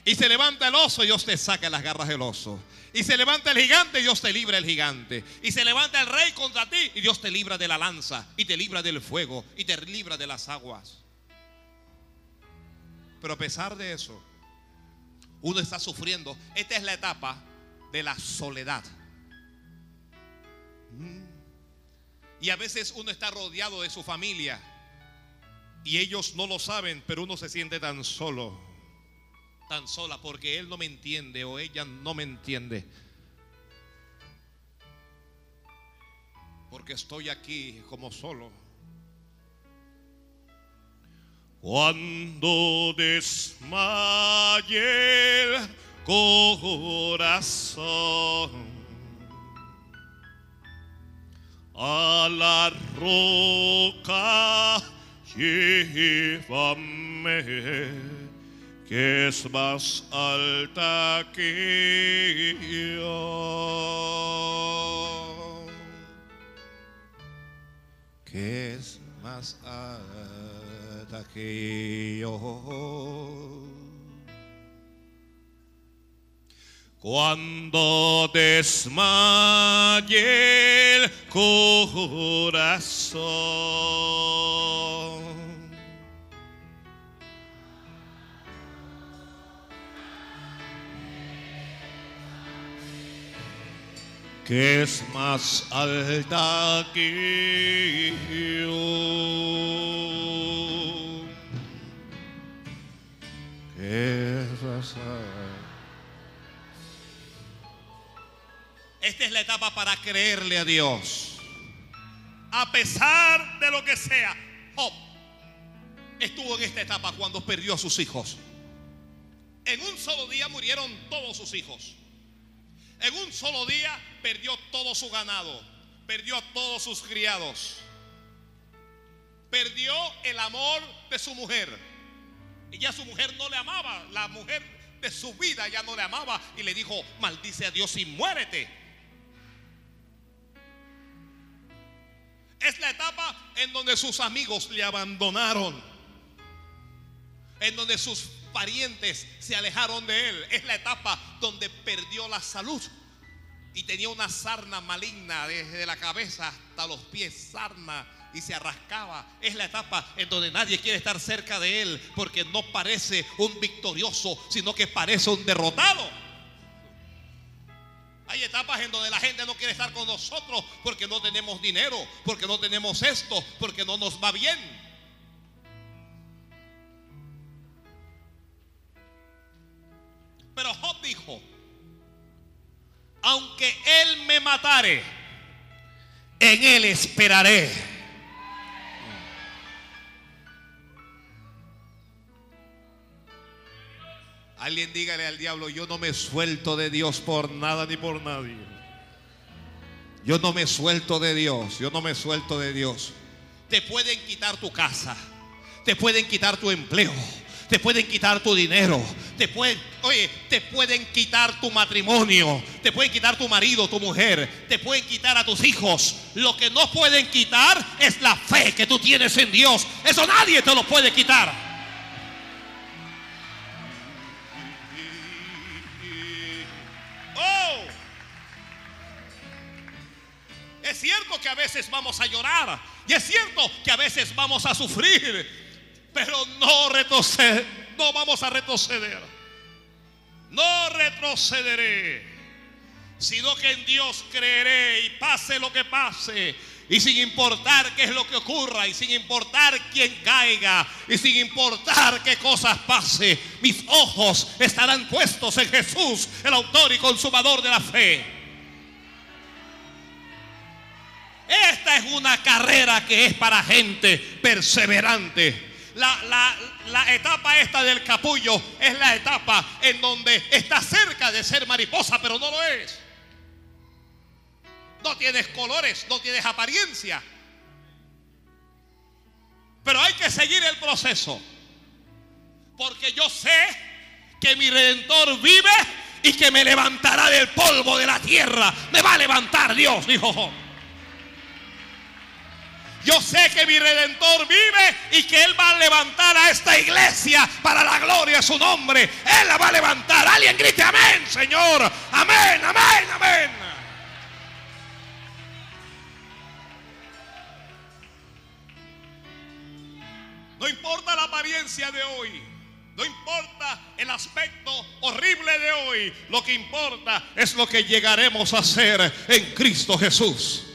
Y se levanta el oso y Dios te saca de las garras del oso. Y se levanta el gigante y Dios te libra el gigante. Y se levanta el rey contra ti y Dios te libra de la lanza. Y te libra del fuego. Y te libra de las aguas. Pero a pesar de eso, uno está sufriendo. Esta es la etapa de la soledad. Y a veces uno está rodeado de su familia. Y ellos no lo saben, pero uno se siente tan solo tan sola porque él no me entiende o ella no me entiende. Porque estoy aquí como solo. Cuando desmaye el corazón a la roca llévame que es más alta que yo. Que es más alta que yo. Cuando desmaye el corazón que es más alta que yo. Esta es la etapa para creerle a Dios. A pesar de lo que sea, Job estuvo en esta etapa cuando perdió a sus hijos. En un solo día murieron todos sus hijos. En un solo día perdió todo su ganado, perdió a todos sus criados, perdió el amor de su mujer. Y ya su mujer no le amaba, la mujer de su vida ya no le amaba y le dijo, maldice a Dios y muérete. Es la etapa en donde sus amigos le abandonaron, en donde sus parientes se alejaron de él. Es la etapa donde perdió la salud. Y tenía una sarna maligna desde la cabeza hasta los pies, sarna y se arrascaba. Es la etapa en donde nadie quiere estar cerca de él porque no parece un victorioso, sino que parece un derrotado. Etapas en donde la gente no quiere estar con nosotros porque no tenemos dinero, porque no tenemos esto, porque no nos va bien. Pero Job dijo, aunque él me matare, en él esperaré. Alguien dígale al diablo, yo no me suelto de Dios por nada ni por nadie. Yo no me suelto de Dios, yo no me suelto de Dios. Te pueden quitar tu casa, te pueden quitar tu empleo, te pueden quitar tu dinero, te pueden, oye, te pueden quitar tu matrimonio, te pueden quitar tu marido, tu mujer, te pueden quitar a tus hijos. Lo que no pueden quitar es la fe que tú tienes en Dios. Eso nadie te lo puede quitar. Es cierto que a veces vamos a llorar y es cierto que a veces vamos a sufrir, pero no retroceder, no vamos a retroceder. No retrocederé, sino que en Dios creeré y pase lo que pase. Y sin importar qué es lo que ocurra, y sin importar quién caiga, y sin importar qué cosas pase, mis ojos estarán puestos en Jesús, el autor y consumador de la fe. Esta es una carrera que es para gente perseverante. La, etapa esta del capullo es la etapa en donde está cerca de ser mariposa, pero no lo es. No tienes colores, no tienes apariencia. Pero hay que seguir el proceso. Porque yo sé que mi redentor vive y que me levantará del polvo de la tierra. Me va a levantar Dios, dijo Job. Yo sé que mi redentor vive y que Él va a levantar a esta iglesia para la gloria de su nombre. Él la va a levantar. Alguien grite amén, Señor. Amén, amén, amén. No importa la apariencia de hoy. No importa el aspecto horrible de hoy. Lo que importa es lo que llegaremos a hacer en Cristo Jesús.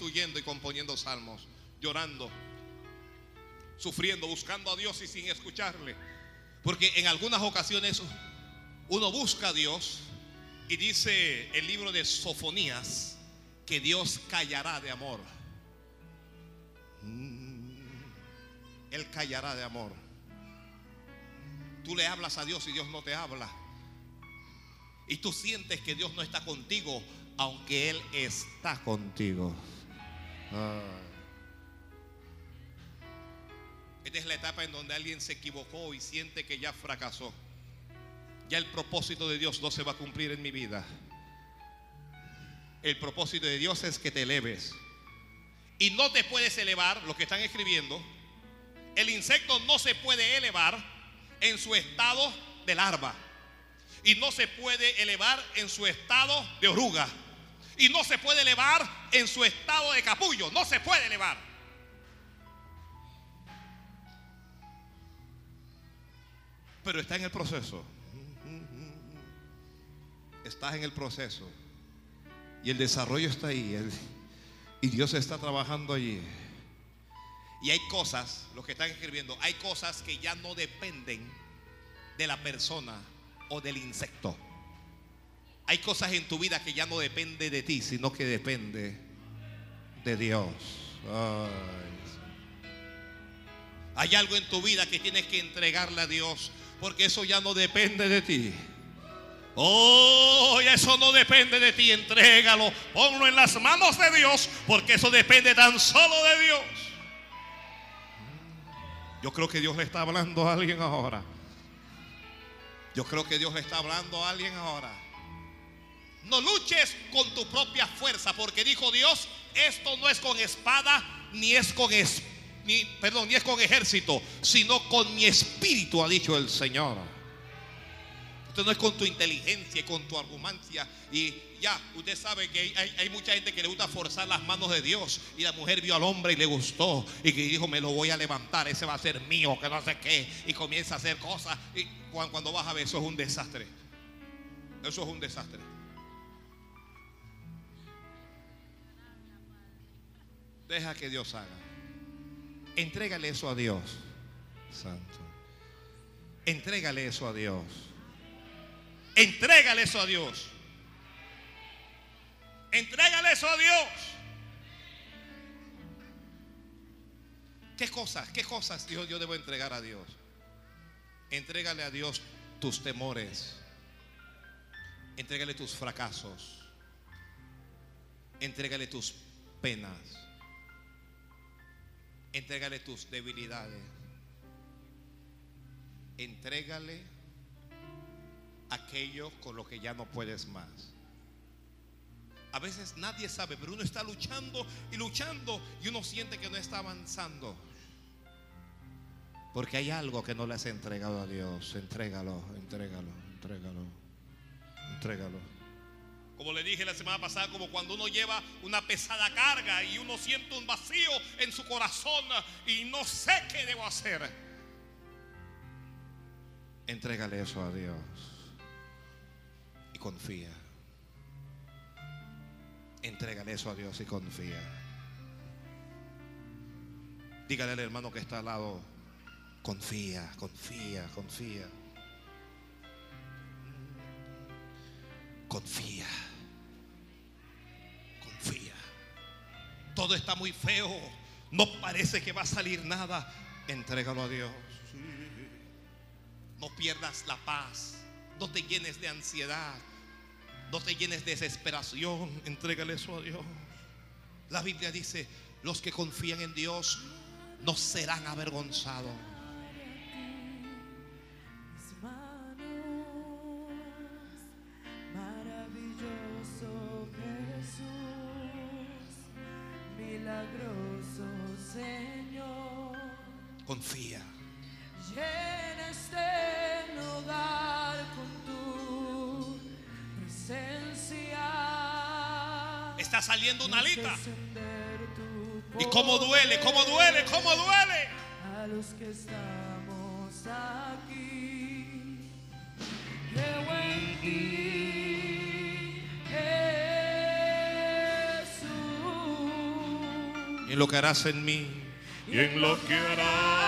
Huyendo y componiendo salmos, llorando, sufriendo, buscando a Dios y sin escucharle. Porque en algunas ocasiones uno busca a Dios y dice el libro de Sofonías que Dios callará de amor. Mm, él callará de amor. Tú le hablas a Dios y Dios no te habla. Y tú sientes que Dios no está contigo aunque Él está contigo. Esta es la etapa en donde alguien se equivocó y siente que ya fracasó. Ya el propósito de Dios no se va a cumplir en mi vida. El propósito de Dios es que te eleves. Y no te puedes elevar, lo que están escribiendo, el insecto no se puede elevar en su estado de larva. Y no se puede elevar en su estado de oruga y no se puede elevar en su estado de capullo. No se puede elevar. Pero está en el proceso. Estás en el proceso. Y el desarrollo está ahí. y Dios está trabajando allí. Y hay cosas, los que están escribiendo, hay cosas que ya no dependen de la persona o del insecto. Hay cosas en tu vida que ya no depende de ti, sino que depende de Dios. Hay algo en tu vida que tienes que entregarle a Dios, porque eso ya no depende de ti. Oh, eso no depende de ti, entrégalo, ponlo en las manos de Dios, porque eso depende tan solo de Dios. Yo creo que Dios le está hablando a alguien ahora. Yo creo que Dios le está hablando a alguien ahora. No luches con tu propia fuerza, porque dijo Dios, esto no es con espada ni es con ni, perdón, ni es con ejército, sino con mi espíritu, ha dicho el Señor. Esto no es con tu inteligencia con tu argumancia. Y ya, usted sabe que hay, hay, mucha gente que le gusta forzar las manos de Dios. Y la mujer vio al hombre y le gustó. Y que dijo, me lo voy a levantar, ese va a ser mío, que no sé qué. Y comienza a hacer cosas. Y cuando, cuando vas a ver, eso es un desastre. Eso es un desastre. Deja que Dios haga. Entrégale eso a Dios. Santo. Entrégale eso a Dios. Entrégale eso a Dios. Entrégale eso a Dios. ¿Qué cosas? ¿Qué cosas yo, yo debo entregar a Dios? Entrégale a Dios tus temores. Entrégale tus fracasos. Entrégale tus penas. Entrégale tus debilidades. Entrégale aquello con lo que ya no puedes más. A veces nadie sabe, pero uno está luchando y luchando y uno siente que no está avanzando. Porque hay algo que no le has entregado a Dios. Entrégalo, entrégalo, entrégalo, entrégalo. Como le dije la semana pasada, como cuando uno lleva una pesada carga y uno siente un vacío en su corazón y no sé qué debo hacer. Entrégale eso a Dios y confía. Entrégale eso a Dios y confía. Dígale al hermano que está al lado, confía, confía, confía. Confía. Todo está muy feo. No parece que va a salir nada. Entrégalo a Dios. No pierdas la paz. No te llenes de ansiedad. No te llenes de desesperación. Entrégale eso a Dios. La Biblia dice, los que confían en Dios no serán avergonzados. Confía. Llena este hogar con tu presencia. Está saliendo una alita. Y cómo duele, cómo duele, cómo duele. A los que estamos aquí. Creo en ti, Jesús. Y lo que harás en mí y en lo que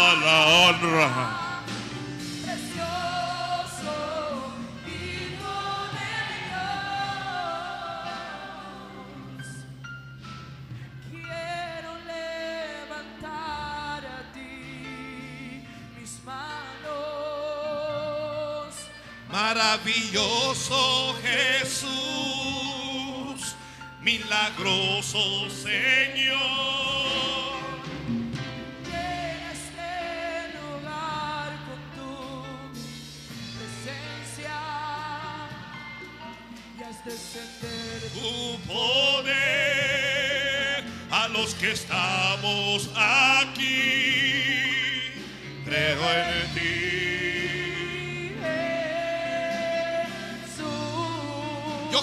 Maravilloso Jesús, milagroso Señor. Llena este hogar con tu presencia y haz descender Tu poder a los que estamos aquí. Creo en ti.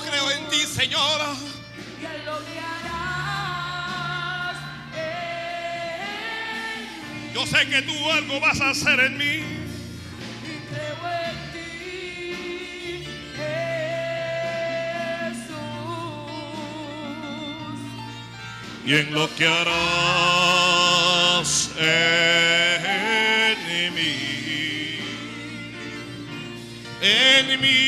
creo en ti, Señora. Que lo que harás en mí. Yo sé que tú algo vas a hacer en mí. Creo en ti, Jesús. Y en lo que harás en mí. En mí.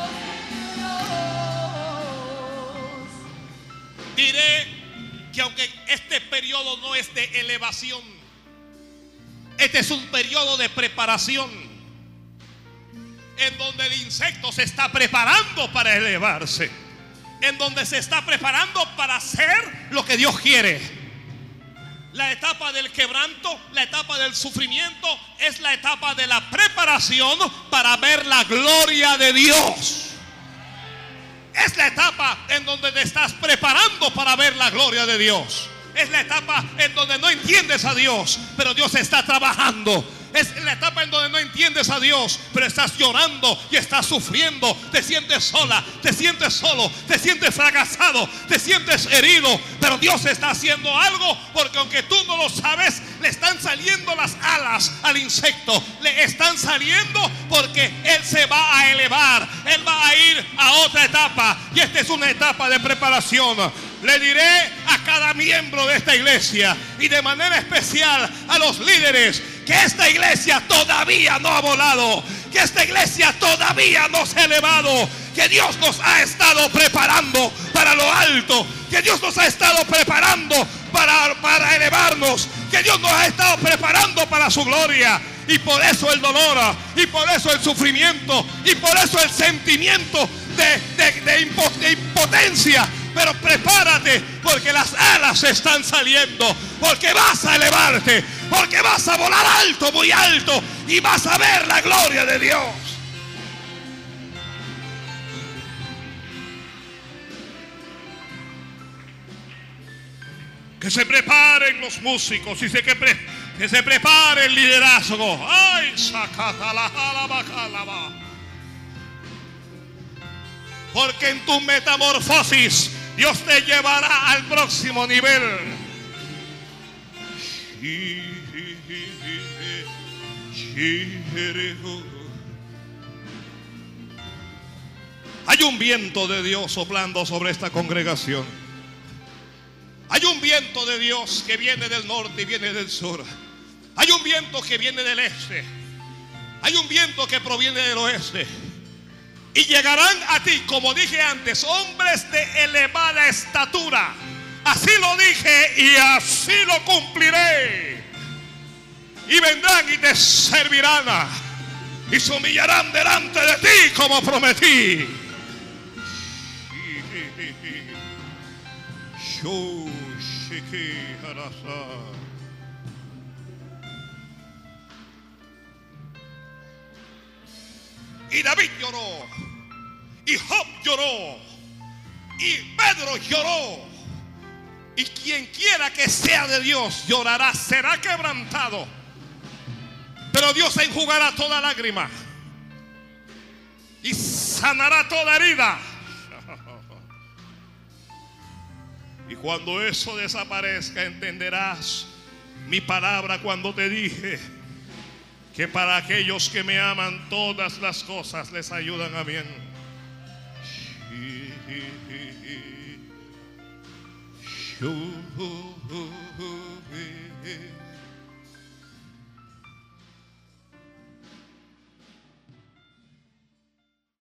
Diré que aunque este periodo no es de elevación, este es un periodo de preparación en donde el insecto se está preparando para elevarse, en donde se está preparando para hacer lo que Dios quiere. La etapa del quebranto, la etapa del sufrimiento, es la etapa de la preparación para ver la gloria de Dios. Es la etapa en donde te estás preparando para ver la gloria de Dios. Es la etapa en donde no entiendes a Dios, pero Dios está trabajando. Es la etapa en donde no entiendes a Dios, pero estás llorando y estás sufriendo. Te sientes sola, te sientes solo, te sientes fracasado, te sientes herido. Pero Dios está haciendo algo porque aunque tú no lo sabes, le están saliendo las alas al insecto. Le están saliendo porque Él se va a elevar. Él va a ir a otra etapa. Y esta es una etapa de preparación. Le diré a cada miembro de esta iglesia y de manera especial a los líderes que esta iglesia todavía no ha volado, que esta iglesia todavía no se ha elevado, que Dios nos ha estado preparando para lo alto, que Dios nos ha estado preparando para, para elevarnos, que Dios nos ha estado preparando para su gloria. Y por eso el dolor, y por eso el sufrimiento, y por eso el sentimiento de, de- de impo- de impotencia. Pero prepárate porque las alas están saliendo, porque vas a elevarte, porque vas a volar alto, muy alto, y vas a ver la gloria de Dios. Que se preparen los músicos y que, se prepare el liderazgo. Ay. Porque en tu metamorfosis Dios te llevará al próximo nivel. Hay un viento de Dios soplando sobre esta congregación. Hay un viento de Dios que viene del norte y viene del sur. Hay un viento que viene del este. Hay un viento que proviene del oeste. Y llegarán a ti, como dije antes, hombres de elevada estatura. Así lo dije y así lo cumpliré. Y vendrán y te servirán. Y se humillarán delante de ti como prometí. Shu Y David lloró. Y Job lloró. Y Pedro lloró. Y quien quiera que sea de Dios llorará, será quebrantado. Pero Dios enjugará toda lágrima. Y sanará toda herida. Y cuando eso desaparezca, entenderás mi palabra cuando te dije que para aquellos que me aman todas las cosas les ayudan a bien.